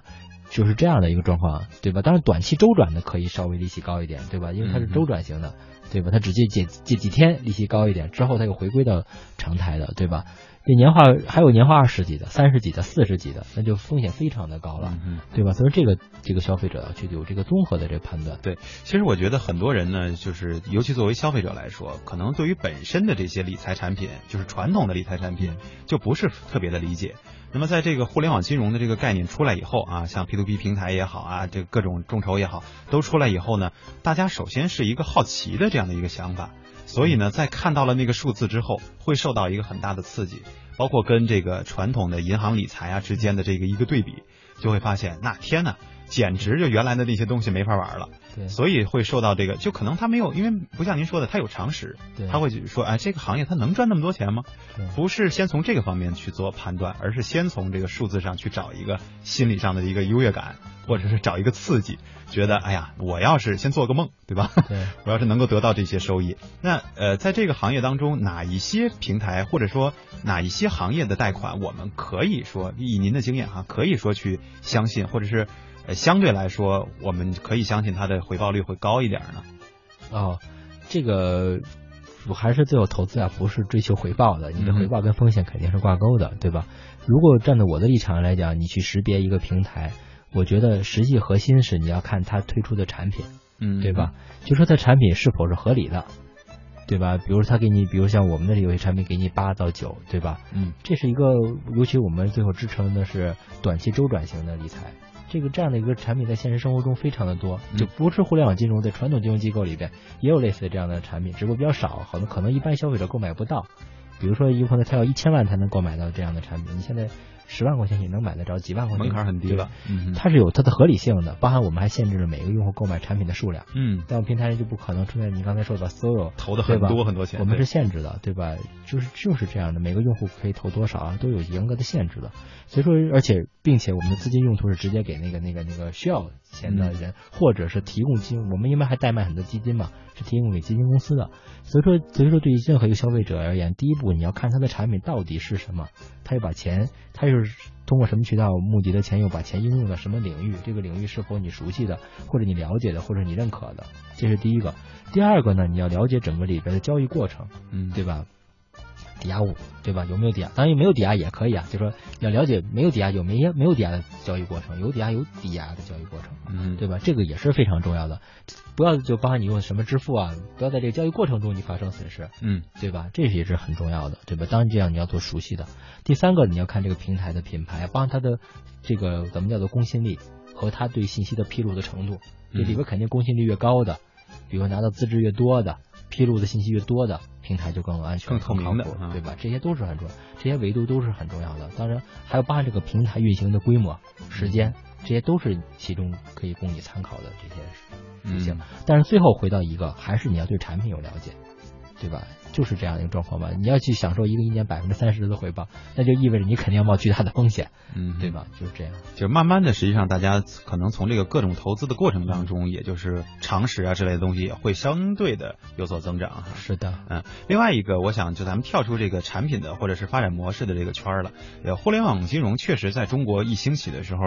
Speaker 2: 就是这样的一个状况，对吧？当然短期周转的可以稍微利息高一点，对吧？因为它是周转型的，对吧？他只借借借几天，利息高一点，之后他又回归到常态的，对吧？这年化还有年化二十几的、三十几的、四十几的，那就风险非常的高了，对吧？所以这个这个消费者要去有这个综合的这个判断。
Speaker 1: 对，其实我觉得很多人呢，就是尤其作为消费者来说，可能对于本身的这些理财产品，就是传统的理财产品，就不是特别的理解。那么在这个互联网金融的这个概念出来以后啊，像 P to P 平台也好啊，这各种众筹也好，都出来以后呢，大家首先是一个好奇的这样的一个想法。所以呢，在看到了那个数字之后，会受到一个很大的刺激，包括跟这个传统的银行理财啊之间的这个一个对比，就会发现，那天呐，简直就原来的那些东西没法玩了。
Speaker 2: 对，
Speaker 1: 所以会受到这个，就可能他没有，因为不像您说的，他有常识，他会说，哎，这个行业他能赚那么多钱吗？不是先从这个方面去做判断，而是先从这个数字上去找一个心理上的一个优越感，或者是找一个刺激，觉得，哎呀，我要是先做个梦，对吧？
Speaker 2: 对，*laughs*
Speaker 1: 我要是能够得到这些收益，那呃，在这个行业当中，哪一些平台或者说哪一些行业的贷款，我们可以说以您的经验哈，可以说去相信，或者是。相对来说，我们可以相信它的回报率会高一点呢。
Speaker 2: 哦，这个我还是最后投资啊，不是追求回报的。你的回报跟风险肯定是挂钩的，对吧？如果站在我的立场来讲，你去识别一个平台，我觉得实际核心是你要看它推出的产品，
Speaker 1: 嗯，
Speaker 2: 对吧？就说它产品是否是合理的，对吧？比如他给你，比如像我们的有些产品给你八到九，对吧？
Speaker 1: 嗯，
Speaker 2: 这是一个，尤其我们最后支撑的是短期周转型的理财。这个这样的一个产品在现实生活中非常的多，就不是互联网金融，在传统金融机构里边也有类似的这样的产品，只不过比较少，可能可能一般消费者购买不到。比如说，有可能他要一千万才能购买到这样的产品，你现在。十万块钱也能买得着，几万块钱
Speaker 1: 门槛很低了。
Speaker 2: 嗯，它是有它的合理性的，包含我们还限制了每个用户购买产品的数量。
Speaker 1: 嗯，
Speaker 2: 但我们平台上就不可能出现你刚才说的所有
Speaker 1: 投的很多很多钱，
Speaker 2: 我们是限制的，对吧？就是就是这样的，每个用户可以投多少啊，都有严格的限制的。所以说，而且并且我们的资金用途是直接给那个那个那个需要钱的人，或者是提供金，我们因为还代卖很多基金嘛，是提供给基金公司的。所以说，所以说对于任何一个消费者而言，第一步你要看他的产品到底是什么，他又把钱，他又是。通过什么渠道募集的钱，又把钱应用到什么领域？这个领域是否你熟悉的，或者你了解的，或者你认可的？这是第一个。第二个呢，你要了解整个里边的交易过程，
Speaker 1: 嗯，
Speaker 2: 对吧？抵押物，对吧？有没有抵押？当然没有抵押也可以啊，就说要了解没有抵押有没有没有抵押的交易过程，有抵押有抵押的交易过程，
Speaker 1: 嗯，
Speaker 2: 对吧？这个也是非常重要的，不要就包含你用什么支付啊，不要在这个交易过程中你发生损失，
Speaker 1: 嗯，
Speaker 2: 对吧？这也是很重要的，对吧？当然这样你要做熟悉的。第三个你要看这个平台的品牌，包含它的这个咱们叫做公信力和它对信息的披露的程度，这里边肯定公信力越高的，比如拿到资质越多的。披露的信息越多的平台就更安全、
Speaker 1: 更透明的，
Speaker 2: 对吧？这些都是很重要，这些维度都是很重要的。当然，还有包含这个平台运行的规模、时间，这些都是其中可以供你参考的这些事情。但是最后回到一个，还是你要对产品有了解。对吧？就是这样一个状况吧。你要去享受一个一年百分之三十的回报，那就意味着你肯定要冒巨大的风险，
Speaker 1: 嗯，
Speaker 2: 对吧？就是这样。
Speaker 1: 就慢慢的，实际上大家可能从这个各种投资的过程当中，也就是常识啊之类的东西，也会相对的有所增长。
Speaker 2: 是的，
Speaker 1: 嗯。另外一个，我想就咱们跳出这个产品的或者是发展模式的这个圈儿了。呃，互联网金融确实在中国一兴起的时候，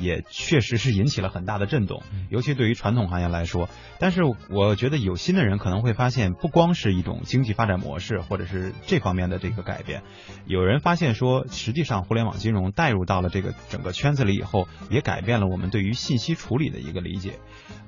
Speaker 1: 也确实是引起了很大的震动，尤其对于传统行业来说。但是我觉得有心的人可能会发现，不光是一种。经济发展模式，或者是这方面的这个改变，有人发现说，实际上互联网金融带入到了这个整个圈子里以后，也改变了我们对于信息处理的一个理解。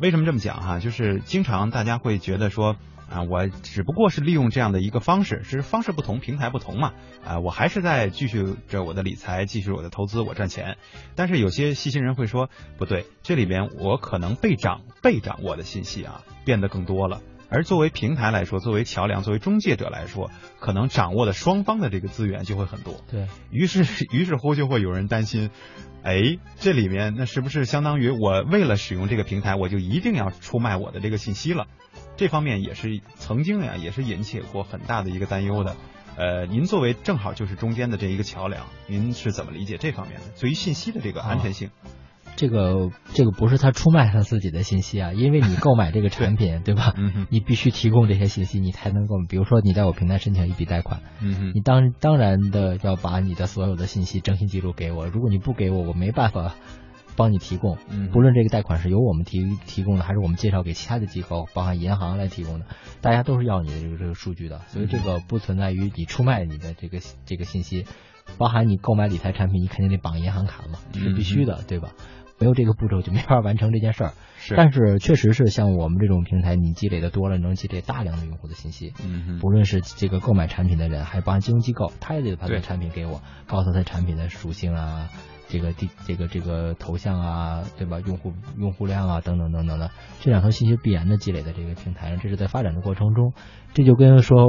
Speaker 1: 为什么这么讲哈？就是经常大家会觉得说，啊，我只不过是利用这样的一个方式，是方式不同，平台不同嘛，啊，我还是在继续着我的理财，继续我的投资，我赚钱。但是有些细心人会说，不对，这里边我可能被掌被掌握的信息啊，变得更多了。而作为平台来说，作为桥梁，作为中介者来说，可能掌握的双方的这个资源就会很多。
Speaker 2: 对
Speaker 1: 于是，于是乎就会有人担心，哎，这里面那是不是相当于我为了使用这个平台，我就一定要出卖我的这个信息了？这方面也是曾经呀，也是引起过很大的一个担忧的。呃，您作为正好就是中间的这一个桥梁，您是怎么理解这方面的？对于信息的这个安全性？
Speaker 2: 这个这个不是他出卖他自己的信息啊，*laughs* 因为你购买这个产品，*laughs* 对吧？你必须提供这些信息，你才能够，比如说你在我平台申请一笔贷款，你当当然的要把你的所有的信息征信记录给我，如果你不给我，我没办法。帮你提供，不论这个贷款是由我们提提供的，还是我们介绍给其他的机构，包含银行来提供的，大家都是要你的这个这个数据的，所以这个不存在于你出卖你的这个这个信息，包含你购买理财产品，你肯定得绑银行卡嘛，这是必须的，对吧？没有这个步骤就没法完成这件事儿。
Speaker 1: 是，
Speaker 2: 但是确实是像我们这种平台，你积累的多了，能积累大量的用户的信息。
Speaker 1: 嗯
Speaker 2: 不论是这个购买产品的人，还是包含金融机构，他也得把这产品给我，告诉他产品的属性啊。这个地这个这个头像啊，对吧？用户用户量啊，等等等等的，这两条信息必然的积累在这个平台上，这是在发展的过程中。这就跟说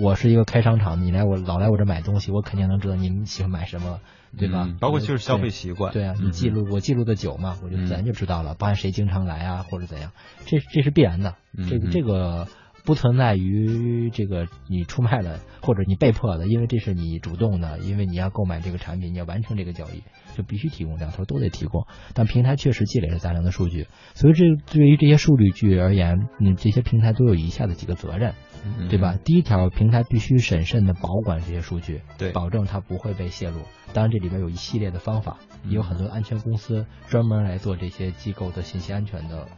Speaker 2: 我是一个开商场，你来我老来我这买东西，我肯定能知道你喜欢买什么，对吧？
Speaker 1: 包括就是消费习惯。
Speaker 2: 对啊，你记录我记录的久嘛，我就自然就知道了，包含谁经常来啊，或者怎样，这这是必然的。这个这个。不存在于这个你出卖了或者你被迫的，因为这是你主动的，因为你要购买这个产品，你要完成这个交易，就必须提供，两头都得提供。但平台确实积累了大量的数据，所以这对于这些数据而言，嗯，这些平台都有以下的几个责任，对吧？第一条，平台必须审慎的保管这些数据，
Speaker 1: 对，
Speaker 2: 保证它不会被泄露。当然，这里边有一系列的方法，也有很多安全公司专门来做这些机构的信息安全的。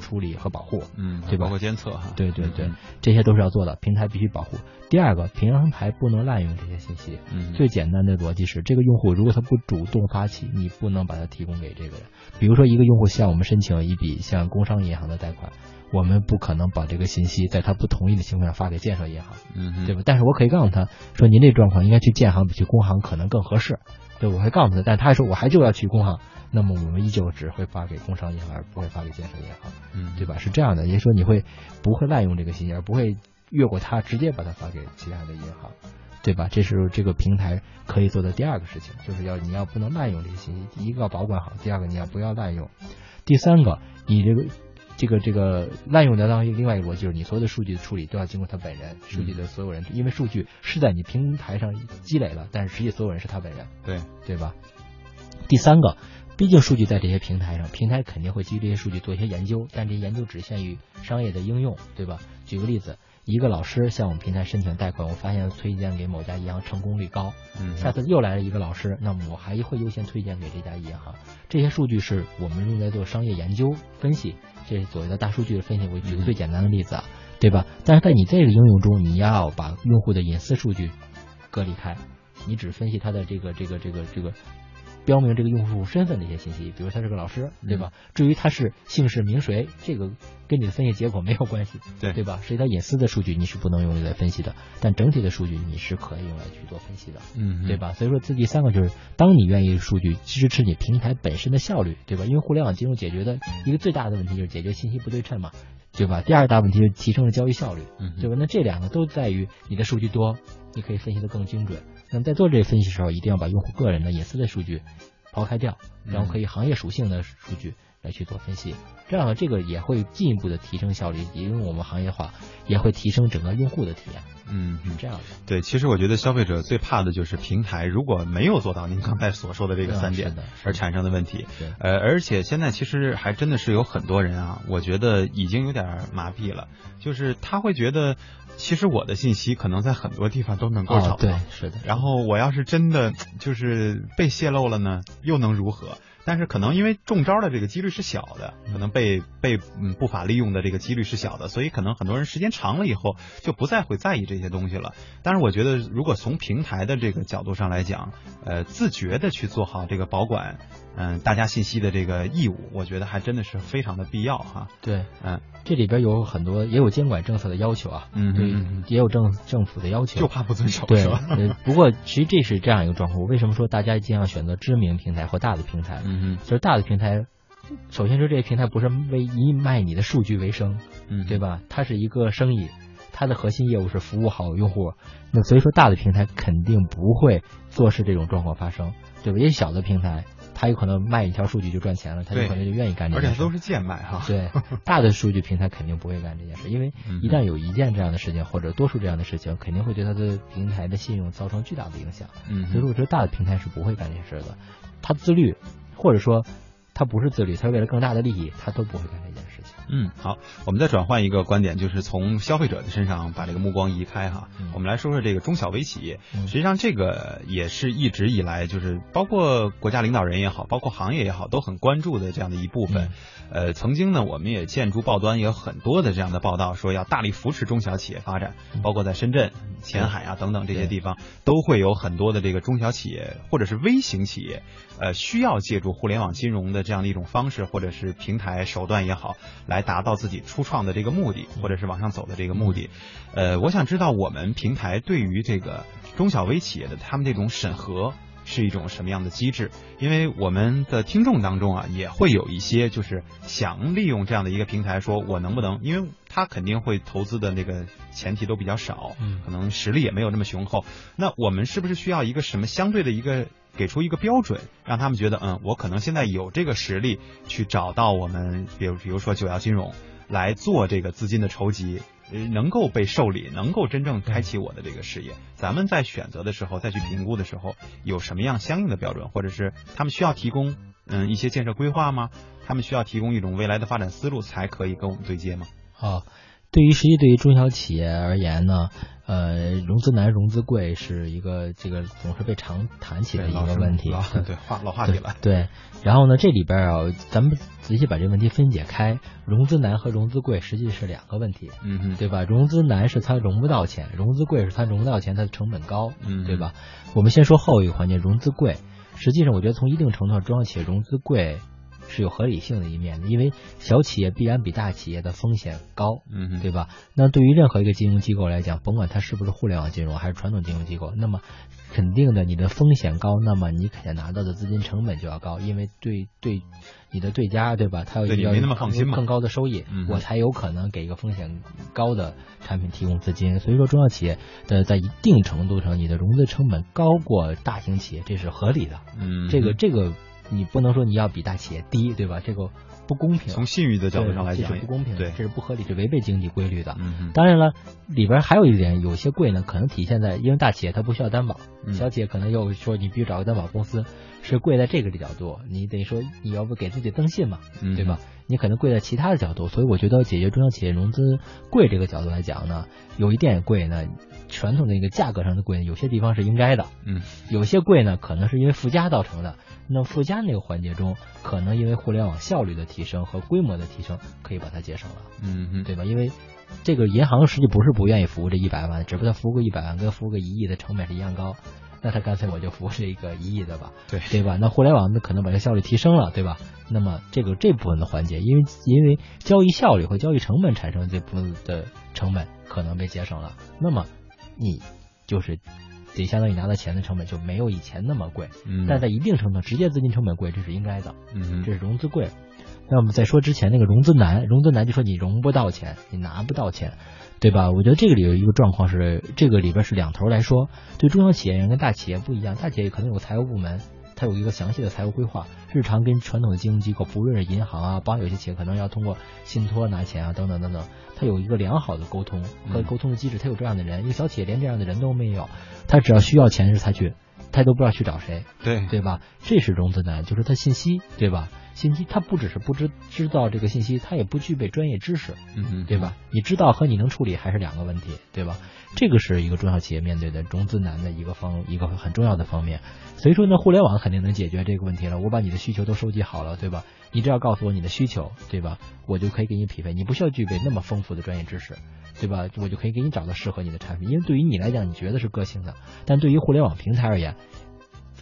Speaker 2: 处理和保护，
Speaker 1: 嗯，
Speaker 2: 对吧？
Speaker 1: 包括监测哈，
Speaker 2: 对对对，这些都是要做的。平台必须保护。第二个，平台不能滥用这些信息。
Speaker 1: 嗯，
Speaker 2: 最简单的逻辑是，这个用户如果他不主动发起，你不能把它提供给这个人。比如说，一个用户向我们申请一笔像工商银行的贷款，我们不可能把这个信息在他不同意的情况下发给建设银行，
Speaker 1: 嗯，
Speaker 2: 对吧？但是我可以告诉他说，您这状况应该去建行比去工行可能更合适。对，我会告诉他，但他还说我还就要去工行。那么我们依旧只会发给工商银行，而不会发给建设银行，
Speaker 1: 嗯，
Speaker 2: 对吧？是这样的，也就是说你会不会滥用这个信息，而不会越过它直接把它发给其他的银行，对吧？这是这个平台可以做的第二个事情，就是要你要不能滥用这些信息，第一个要保管好，第二个你要不要滥用，第三个你这个这个这个滥用的当另外一个逻辑就是你所有的数据的处理都要经过他本人，数据的所有人，因为数据是在你平台上积累了，但是实际所有人是他本人，
Speaker 1: 对
Speaker 2: 对吧？第三个。毕竟数据在这些平台上，平台肯定会基于这些数据做一些研究，但这些研究只限于商业的应用，对吧？举个例子，一个老师向我们平台申请贷款，我发现推荐给某家银行成功率高，
Speaker 1: 嗯，
Speaker 2: 下次又来了一个老师，那么我还会优先推荐给这家银行。这些数据是我们用来做商业研究分析，这是所谓的大数据的分析。我举个最简单的例子啊，对吧？但是在你这个应用中，你要把用户的隐私数据隔离开，你只分析他的这个这个这个这个。标明这个用户身份的一些信息，比如他是个老师，对吧？至于他是姓氏名谁，这个跟你的分析结果没有关系，
Speaker 1: 对
Speaker 2: 对吧？是他隐私的数据，你是不能用来分析的，但整体的数据你是可以用来去做分析的，
Speaker 1: 嗯，
Speaker 2: 对吧？所以说，这第三个就是，当你愿意数据支持你平台本身的效率，对吧？因为互联网金融解决的一个最大的问题就是解决信息不对称嘛，对吧？第二大问题是提升了交易效率，对吧？那这两个都在于你的数据多，你可以分析的更精准。那么在做这个分析的时候，一定要把用户个人的隐私的数据抛开掉，然后可以行业属性的数据来去做分析，这样呢，这个也会进一步的提升效率，也为我们行业化，也会提升整个用户的体验。
Speaker 1: 嗯，
Speaker 2: 是这样的。
Speaker 1: 对，其实我觉得消费者最怕的就是平台如果没有做到您刚才所说的这个三点而产生的问题。
Speaker 2: 对，
Speaker 1: 呃，而且现在其实还真的是有很多人啊，我觉得已经有点麻痹了，就是他会觉得，其实我的信息可能在很多地方都能够找到。
Speaker 2: 对，是的。
Speaker 1: 然后我要是真的就是被泄露了呢，又能如何？但是可能因为中招的这个几率是小的，可能被被嗯不法利用的这个几率是小的，所以可能很多人时间长了以后就不再会在意这些东西了。但是我觉得，如果从平台的这个角度上来讲，呃，自觉的去做好这个保管嗯大家信息的这个义务，我觉得还真的是非常的必要哈。
Speaker 2: 对，
Speaker 1: 嗯，
Speaker 2: 这里边有很多也有监管政策的要求啊，
Speaker 1: 嗯
Speaker 2: 对，也有政政府的要求，
Speaker 1: 就怕不遵守，
Speaker 2: 对？不过其实这是这样一个状况，为什么说大家尽量选择知名平台或大的平台？
Speaker 1: 嗯
Speaker 2: 就是大的平台，首先说这些平台不是为以卖你的数据为生，
Speaker 1: 嗯，
Speaker 2: 对吧？它是一个生意，它的核心业务是服务好用户，那所以说大的平台肯定不会坐视这种状况发生，对吧？也小的平台，它有可能卖一条数据就赚钱了，他有可能就愿意干这件
Speaker 1: 事，而且都是贱卖哈。
Speaker 2: 对，大的数据平台肯定不会干这件事，因为一旦有一件这样的事情或者多数这样的事情，肯定会对他的平台的信用造成巨大的影响。
Speaker 1: 嗯，
Speaker 2: 所以说我觉得大的平台是不会干这些事的，他自律或者说。他不是自律，他是为了更大的利益，他都不会干这件事情。
Speaker 1: 嗯，好，我们再转换一个观点，就是从消费者的身上把这个目光移开哈，我们来说说这个中小微企业。实际上，这个也是一直以来就是包括国家领导人也好，包括行业也好，都很关注的这样的一部分。呃，曾经呢，我们也见诸报端也有很多的这样的报道，说要大力扶持中小企业发展，包括在深圳、前海啊等等这些地方，都会有很多的这个中小企业或者是微型企业，呃，需要借助互联网金融的这样的一种方式或者是平台手段也好，来达到自己初创的这个目的，或者是往上走的这个目的。呃，我想知道我们平台对于这个中小微企业的他们这种审核。是一种什么样的机制？因为我们的听众当中啊，也会有一些就是想利用这样的一个平台，说我能不能？因为他肯定会投资的那个前提都比较少，嗯，可能实力也没有那么雄厚。那我们是不是需要一个什么相对的一个给出一个标准，让他们觉得，嗯，我可能现在有这个实力去找到我们，比如比如说九幺金融来做这个资金的筹集。能够被受理，能够真正开启我的这个事业。咱们在选择的时候，再去评估的时候，有什么样相应的标准，或者是他们需要提供嗯一些建设规划吗？他们需要提供一种未来的发展思路，才可以跟我们对接吗？
Speaker 2: 啊。对于实际对于中小企业而言呢，呃，融资难、融资贵是一个这个总是被常谈起的一个问题，*laughs*
Speaker 1: 对话老话题了。
Speaker 2: 对，然后呢，这里边啊，咱们仔细把这个问题分解开，融资难和融资贵实际是两个问题，
Speaker 1: 嗯嗯，
Speaker 2: 对吧？融资难是它融不到钱，融资贵是它融不到钱，它的成本高，嗯，对吧？我们先说后一个环节，融资贵，实际上我觉得从一定程度上，中小企业融资贵。是有合理性的一面的，因为小企业必然比大企业的风险高，
Speaker 1: 嗯，
Speaker 2: 对吧？那对于任何一个金融机构来讲，甭管它是不是互联网金融还是传统金融机构，那么肯定的你的风险高，那么你肯定拿到的资金成本就要高，因为对对你的对家，对吧？他要要更高的收益，我才有可能给一个风险高的产品提供资金。所以说，中小企业的在一定程度上，你的融资成本高过大型企业，这是合理的。
Speaker 1: 嗯，
Speaker 2: 这个这个。你不能说你要比大企业低，对吧？这个不公平。
Speaker 1: 从信誉的角度上来讲，
Speaker 2: 这是不公平
Speaker 1: 的，
Speaker 2: 这是不合理，是违背经济规律的。
Speaker 1: 嗯
Speaker 2: 当然了，里边还有一点，有些贵呢，可能体现在因为大企业它不需要担保，小企业可能又说你必须找个担保公司，是贵在这个角度。你等于说你要不给自己增信嘛，对吧？你可能贵在其他的角度。所以我觉得解决中小企业融资贵这个角度来讲呢，有一点贵呢，传统的一个价格上的贵，有些地方是应该的。
Speaker 1: 嗯。
Speaker 2: 有些贵呢，可能是因为附加造成的。那附加那个环节中，可能因为互联网效率的提升和规模的提升，可以把它节省了，
Speaker 1: 嗯嗯，
Speaker 2: 对吧？因为这个银行实际不是不愿意服务这一百万，只不过他服务个一百万跟服务个一亿的成本是一样高，那他干脆我就服务这个一亿的吧，
Speaker 1: 对
Speaker 2: 对吧？那互联网那可能把这效率提升了，对吧？那么这个这部分的环节，因为因为交易效率和交易成本产生这部分的成本可能被节省了，那么你就是。得相当于拿到钱的成本就没有以前那么贵，
Speaker 1: 嗯，
Speaker 2: 但在一定程度直接资金成本贵，这是应该的，
Speaker 1: 嗯，
Speaker 2: 这是融资贵。那我们再说之前那个融资难，融资难就说你融不到钱，你拿不到钱，对吧？我觉得这个里有一个状况是，这个里边是两头来说，对中小企业跟大企业不一样，大企业可能有个财务部门。它有一个详细的财务规划，日常跟传统的金融机构，不论是银行啊，包括有些企业可能要通过信托拿钱啊，等等等等，它有一个良好的沟通和沟通的机制。它有这样的人，一个小企业连这样的人都没有，他只要需要钱时才去，他都不知道去找谁，
Speaker 1: 对
Speaker 2: 对吧？这是融资难，就是他信息对吧？信息他不只是不知知道这个信息，他也不具备专业知识，
Speaker 1: 嗯
Speaker 2: 对吧？你知道和你能处理还是两个问题，对吧？这个是一个中小企业面对的融资难的一个方一个很重要的方面。所以说呢，互联网肯定能解决这个问题了。我把你的需求都收集好了，对吧？你只要告诉我你的需求，对吧？我就可以给你匹配。你不需要具备那么丰富的专业知识，对吧？我就可以给你找到适合你的产品。因为对于你来讲，你觉得是个性的，但对于互联网平台而言，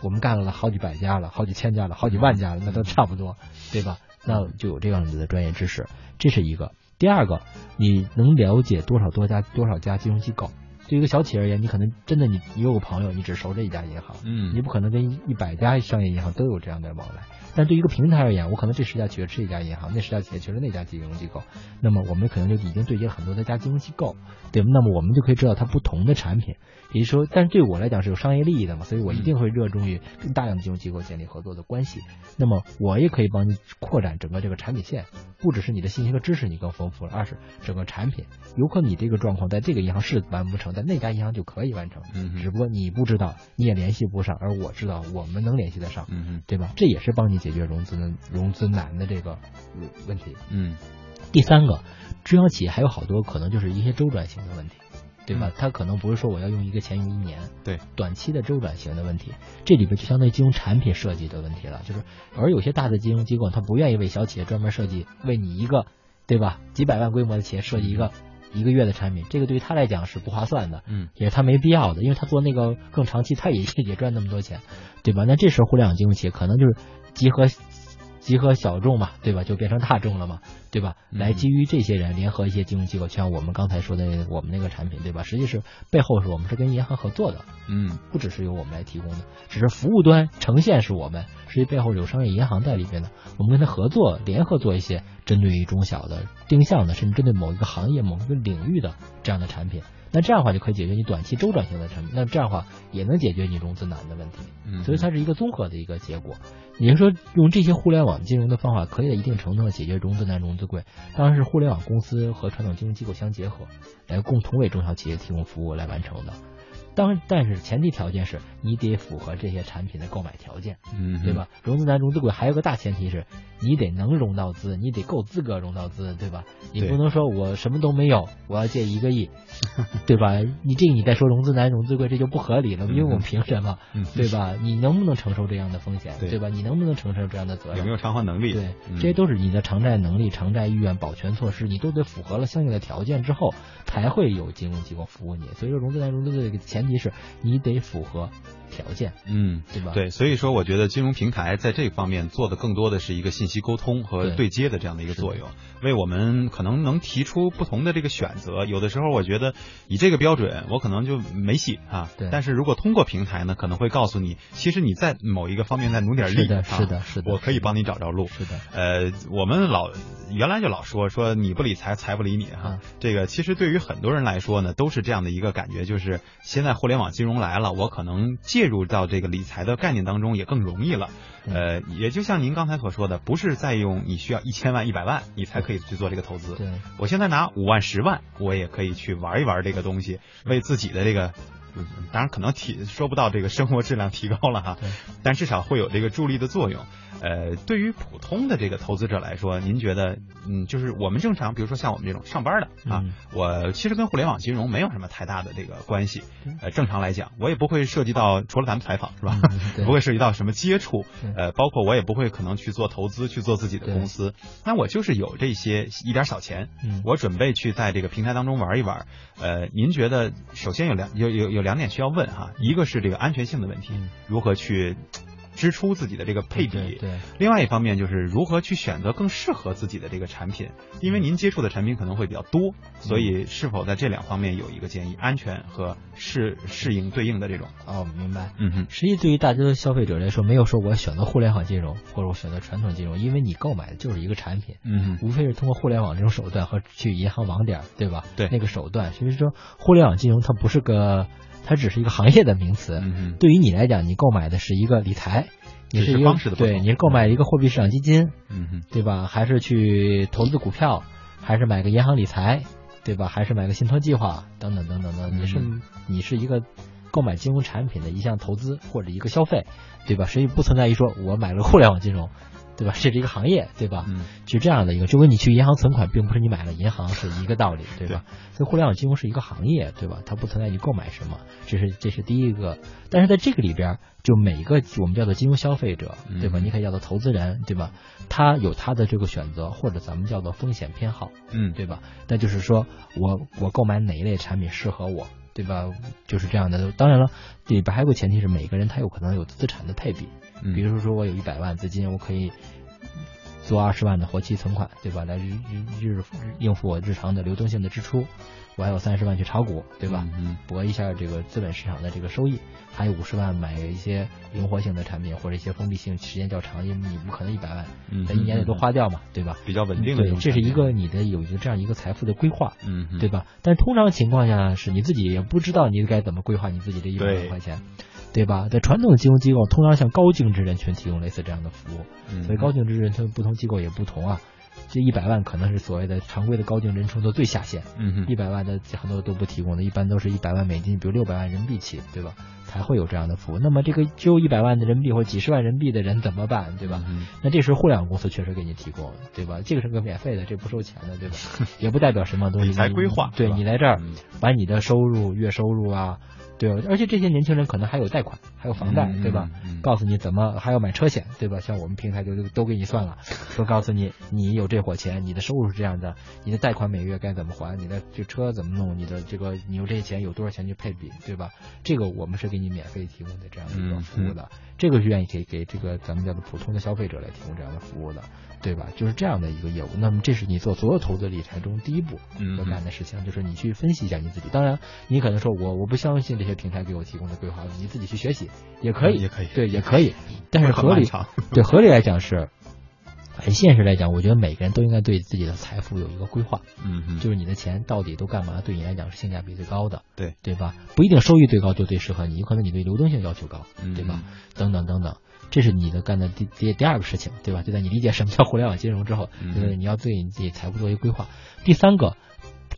Speaker 2: 我们干了好几百家了，好几千家了，好几万家了，那都差不多，对吧？那就有这样子的专业知识，这是一个。第二个，你能了解多少多家多少家金融机构？对一个小企业而言，你可能真的你你有个朋友，你只熟这一家银行，
Speaker 1: 嗯，
Speaker 2: 你不可能跟一百家商业银行都有这样的往来。但对一个平台而言，我可能这十家企业是一家银行，那十家企业是那家金融机构，那么我们可能就已经对接了很多的家金融机构，对那么我们就可以知道它不同的产品，也就是说，但是对我来讲是有商业利益的嘛，所以我一定会热衷于跟大量的金融机构建立合作的关系。那么我也可以帮你扩展整个这个产品线，不只是你的信息和知识你更丰富了，二是整个产品，有可能你这个状况在这个银行是完不成，在那家银行就可以完成，
Speaker 1: 嗯，
Speaker 2: 只不过你不知道，你也联系不上，而我知道我们能联系得上，
Speaker 1: 嗯
Speaker 2: 对吧？这也是帮你解决融资的融资难的这个问题。
Speaker 1: 嗯，
Speaker 2: 第三个，中小企业还有好多可能就是一些周转型的问题。对吧？他可能不是说我要用一个钱用一年，
Speaker 1: 对，
Speaker 2: 短期的周转型的问题，这里边就相当于金融产品设计的问题了。就是，而有些大的金融机构，他不愿意为小企业专门设计，为你一个，对吧？几百万规模的企业设计一个一个月的产品，这个对于他来讲是不划算的，
Speaker 1: 嗯，
Speaker 2: 也是他没必要的，因为他做那个更长期，他也也赚那么多钱，对吧？那这时候互联网金融企业可能就是集合。集合小众嘛，对吧？就变成大众了嘛，对吧？来基于这些人联合一些金融机构，像我们刚才说的我们那个产品，对吧？实际是背后是我们是跟银行合作的，
Speaker 1: 嗯，
Speaker 2: 不只是由我们来提供的，只是服务端呈现是我们，实际背后有商业银行在里边的，我们跟他合作，联合做一些针对于中小的定向的，甚至针对某一个行业、某一个领域的这样的产品。那这样的话就可以解决你短期周转型的产品，那这样的话也能解决你融资难的问题。
Speaker 1: 嗯，
Speaker 2: 所以它是一个综合的一个结果。也就是说，用这些互联网金融的方法，可以在一定程度上解决融资难、融资贵。当然是互联网公司和传统金融机构相结合，来共同为中小企业提供服务来完成的。当但是前提条件是你得符合这些产品的购买条件，
Speaker 1: 嗯，
Speaker 2: 对吧？融资难、融资贵，还有个大前提是你得能融到资，你得够资格融到资，对吧？你不能说我什么都没有，我要借一个亿，*laughs* 对吧？你这个你再说融资难、融资贵，这就不合理了，因为我们凭什么，对吧？你能不能承受这样的风险，对吧？你能不能承受这样的责任？
Speaker 1: 有没有偿还能力？
Speaker 2: 对，这些都是你的偿债能力、偿债意愿、保全措施，你都得符合了相应的条件之后，才会有金融机构服务你。所以说，融资难、融资贵的前提是你。得符合条件，
Speaker 1: 嗯，
Speaker 2: 对吧？
Speaker 1: 对，所以说我觉得金融平台在这方面做的更多的是一个信息沟通和对接的这样的一个作用，为我们可能能提出不同的这个选择。有的时候我觉得以这个标准，我可能就没戏啊。
Speaker 2: 对。
Speaker 1: 但是如果通过平台呢，可能会告诉你，其实你在某一个方面再努点力，
Speaker 2: 是的，是的，是的，
Speaker 1: 我可以帮你找着路。
Speaker 2: 是的。
Speaker 1: 呃，我们老原来就老说说你不理财，财不理你哈。这个其实对于很多人来说呢，都是这样的一个感觉，就是现在互联网金融来了，我可能介入到这个理。财的概念当中也更容易了，呃，也就像您刚才所说的，不是再用你需要一千万、一百万，你才可以去做这个投资。
Speaker 2: 对，
Speaker 1: 我现在拿五万、十万，我也可以去玩一玩这个东西，为自己的这个。当然可能提说不到这个生活质量提高了哈，但至少会有这个助力的作用。呃，对于普通的这个投资者来说，您觉得，嗯，就是我们正常，比如说像我们这种上班的啊，我其实跟互联网金融没有什么太大的这个关系。呃，正常来讲，我也不会涉及到除了咱们采访是吧，*laughs* 不会涉及到什么接触。呃，包括我也不会可能去做投资，去做自己的公司。那我就是有这些一点小钱，我准备去在这个平台当中玩一玩。呃，您觉得首先有两有有有。两点需要问哈，一个是这个安全性的问题，如何去支出自己的这个配比？
Speaker 2: 对，
Speaker 1: 另外一方面就是如何去选择更适合自己的这个产品，因为您接触的产品可能会比较多，所以是否在这两方面有一个建议？安全和适适应对应的这种？
Speaker 2: 哦，明白。
Speaker 1: 嗯哼，
Speaker 2: 实际对于大多数消费者来说，没有说我选择互联网金融或者我选择传统金融，因为你购买的就是一个产品，
Speaker 1: 嗯，
Speaker 2: 无非是通过互联网这种手段和去银行网点，对吧？
Speaker 1: 对，
Speaker 2: 那个手段，所以说互联网金融它不是个。它只是一个行业的名词，对于你来讲，你购买的是一个理财，你是一个方式的对，你是购买一个货币市场基金，对吧？还是去投资股票，还是买个银行理财，对吧？还是买个信托计划等等等等等，你是你是一个购买金融产品的一项投资或者一个消费，对吧？所以不存在于说我买了互联网金融。对吧？这是一个行业，对吧？
Speaker 1: 嗯，
Speaker 2: 是这样的一个，就跟你去银行存款，并不是你买了银行是一个道理，对吧？所以互联网金融是一个行业，对吧？它不存在你购买什么，这是这是第一个。但是在这个里边，就每一个我们叫做金融消费者，对吧？你可以叫做投资人，对吧？他有他的这个选择，或者咱们叫做风险偏好，
Speaker 1: 嗯，
Speaker 2: 对吧？那就是说我我购买哪一类产品适合我，对吧？就是这样的。当然了，里边还有个前提是每个人他有可能有资产的配比。比如说，我有一百万资金，我可以做二十万的活期存款，对吧？来日日日应付我日常的流动性的支出。我还有三十万去炒股，对吧？博一下这个资本市场的这个收益。还有五十万买一些灵活性的产品，或者一些封闭性时间较长，因为你不可能一百万在一年里都花掉嘛，对吧？
Speaker 1: 比较稳定的。
Speaker 2: 对，这是一个你的有一个这样一个财富的规划，
Speaker 1: 嗯，
Speaker 2: 对吧？但通常情况下是你自己也不知道你该怎么规划你自己这一百万块钱。对吧？在传统的金融机构，通常向高净值人群提供类似这样的服务，所以高净值人群不同机构也不同啊。这一百万可能是所谓的常规的高净值人群的最下限，
Speaker 1: 嗯
Speaker 2: 一百万的很多都不提供的，一般都是一百万美金，比如六百万人民币起，对吧？才会有这样的服务。那么这个只有一百万的人民币或几十万人民币的人怎么办，对吧？
Speaker 1: 嗯、
Speaker 2: 那这时候互联网公司确实给你提供，对吧？这个是个免费的，这不收钱的，对吧？*laughs* 也不代表什么东西。
Speaker 1: 理财规划，
Speaker 2: 对你来这儿把你的收入、月收入啊。对，而且这些年轻人可能还有贷款，还有房贷，对吧？
Speaker 1: 嗯、
Speaker 2: 告诉你怎么还要买车险，对吧？像我们平台就都给你算了，说告诉你你有这伙钱，你的收入是这样的，你的贷款每月该怎么还，你的这车怎么弄，你的这个你有这些钱有多少钱去配比，对吧？这个我们是给你免费提供的这样的一个服务的，
Speaker 1: 嗯、
Speaker 2: 这个是愿意给给这个咱们叫做普通的消费者来提供这样的服务的，对吧？就是这样的一个业务。那么这是你做所有投资理财中第一步要干的事情，就是你去分析一下你自己。当然，你可能说我我不相信这些平台给我提供的规划，你自己去学习也可以，
Speaker 1: 也可以，
Speaker 2: 对，也可以。但是合理，对合理来讲是，很现实来讲，我觉得每个人都应该对自己的财富有一个规划。
Speaker 1: 嗯，
Speaker 2: 就是你的钱到底都干嘛？对你来讲是性价比最高的，
Speaker 1: 对
Speaker 2: 对吧？不一定收益最高就最适合你，有可能你对流动性要求高，对吧？等等等等，这是你的干的第第第二个事情，对吧？就在你理解什么叫互联网金融之后，就是你要对你自己财富做一个规划。第三个，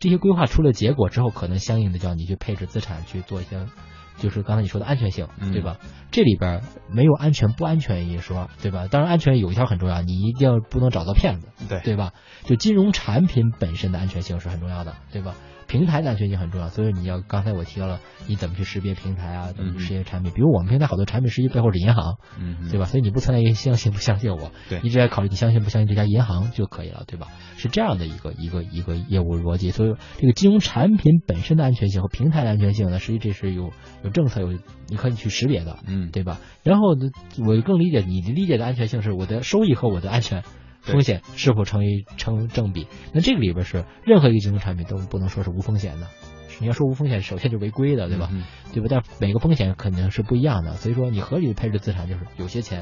Speaker 2: 这些规划出了结果之后，可能相应的叫你去配置资产去做一些。就是刚才你说的安全性，对吧？
Speaker 1: 嗯、
Speaker 2: 这里边没有安全不安全一说，对吧？当然，安全有一条很重要，你一定要不能找到骗子，
Speaker 1: 对
Speaker 2: 对吧？就金融产品本身的安全性是很重要的，对吧？平台的安全性很重要，所以你要刚才我提到了你怎么去识别平台啊，怎么去识别产品。
Speaker 1: 嗯、
Speaker 2: 比如我们平台好多产品实际背后是银行，
Speaker 1: 嗯，
Speaker 2: 对吧？所以你不存在于相信不相信我，
Speaker 1: 对，
Speaker 2: 你只在考虑你相信不相信这家银行就可以了，对吧？是这样的一个一个一个业务逻辑。所以这个金融产品本身的安全性和平台的安全性呢，实际这是有有政策有你可以去识别的，
Speaker 1: 嗯，
Speaker 2: 对吧？然后呢，我更理解你理解的安全性是我的收益和我的安全。风险是否成于成正比？那这个里边是任何一个金融产品都不能说是无风险的。你要说无风险，首先就违规的，对吧？
Speaker 1: 嗯、
Speaker 2: 对吧？但每个风险肯定是不一样的，所以说你合理的配置资产，就是有些钱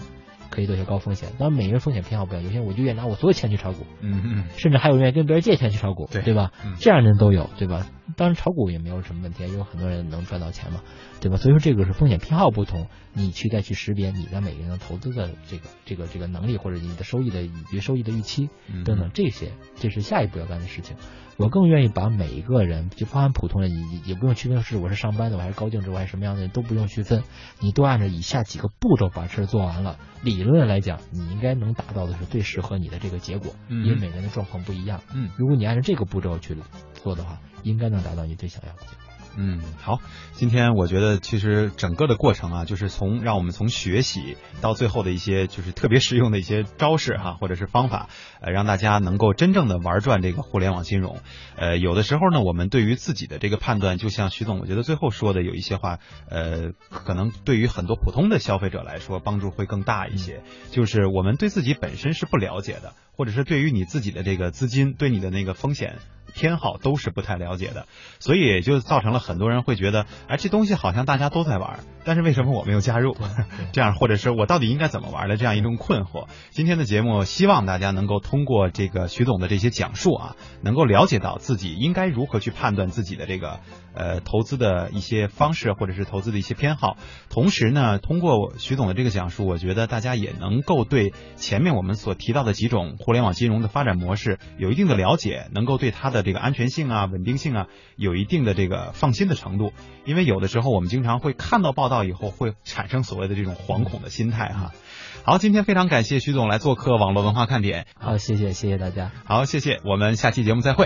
Speaker 2: 可以做些高风险。当然，每个人风险偏好不一样，有些人我就愿意拿我所有钱去炒股，
Speaker 1: 嗯嗯，
Speaker 2: 甚至还有人愿意跟别人借钱去炒股，
Speaker 1: 对
Speaker 2: 对吧？
Speaker 1: 嗯、
Speaker 2: 这样的人都有，对吧？当然，炒股也没有什么问题，因为很多人能赚到钱嘛，对吧？所以说这个是风险偏好不同，你去再去识别你的每个人的投资的这个这个这个能力，或者你的收益的以及收益的预期等等这些，这是下一步要干的事情。我更愿意把每一个人，就包含普通人，也也不用区分是我是上班的，我还是高净值，我还是什么样的人，都不用区分，你都按照以下几个步骤把事做完了。理论来讲，你应该能达到的是最适合你的这个结果，
Speaker 1: 嗯、
Speaker 2: 因为每个人的状况不一样。
Speaker 1: 嗯，
Speaker 2: 如果你按照这个步骤去做的话，应该能达到你最想要的结果。
Speaker 1: 嗯，好，今天我觉得其实整个的过程啊，就是从让我们从学习到最后的一些就是特别实用的一些招式哈、啊，或者是方法，呃，让大家能够真正的玩转这个互联网金融。呃，有的时候呢，我们对于自己的这个判断，就像徐总，我觉得最后说的有一些话，呃，可能对于很多普通的消费者来说，帮助会更大一些。就是我们对自己本身是不了解的，或者是对于你自己的这个资金，对你的那个风险。偏好都是不太了解的，所以也就造成了很多人会觉得，哎，这东西好像大家都在玩，但是为什么我没有加入？*laughs* 这样，或者是我到底应该怎么玩的这样一种困惑。今天的节目，希望大家能够通过这个徐总的这些讲述啊，能够了解到自己应该如何去判断自己的这个呃投资的一些方式，或者是投资的一些偏好。同时呢，通过徐总的这个讲述，我觉得大家也能够对前面我们所提到的几种互联网金融的发展模式有一定的了解，能够对它的这个安全性啊、稳定性啊，有一定的这个放心的程度。因为有的时候我们经常会看到报道以后，会产生所谓的这种惶恐的心态哈。好，今天非常感谢徐总来做客网络文化看点。
Speaker 2: 好，谢谢谢谢大家。
Speaker 1: 好，谢谢，我们下期节目再会。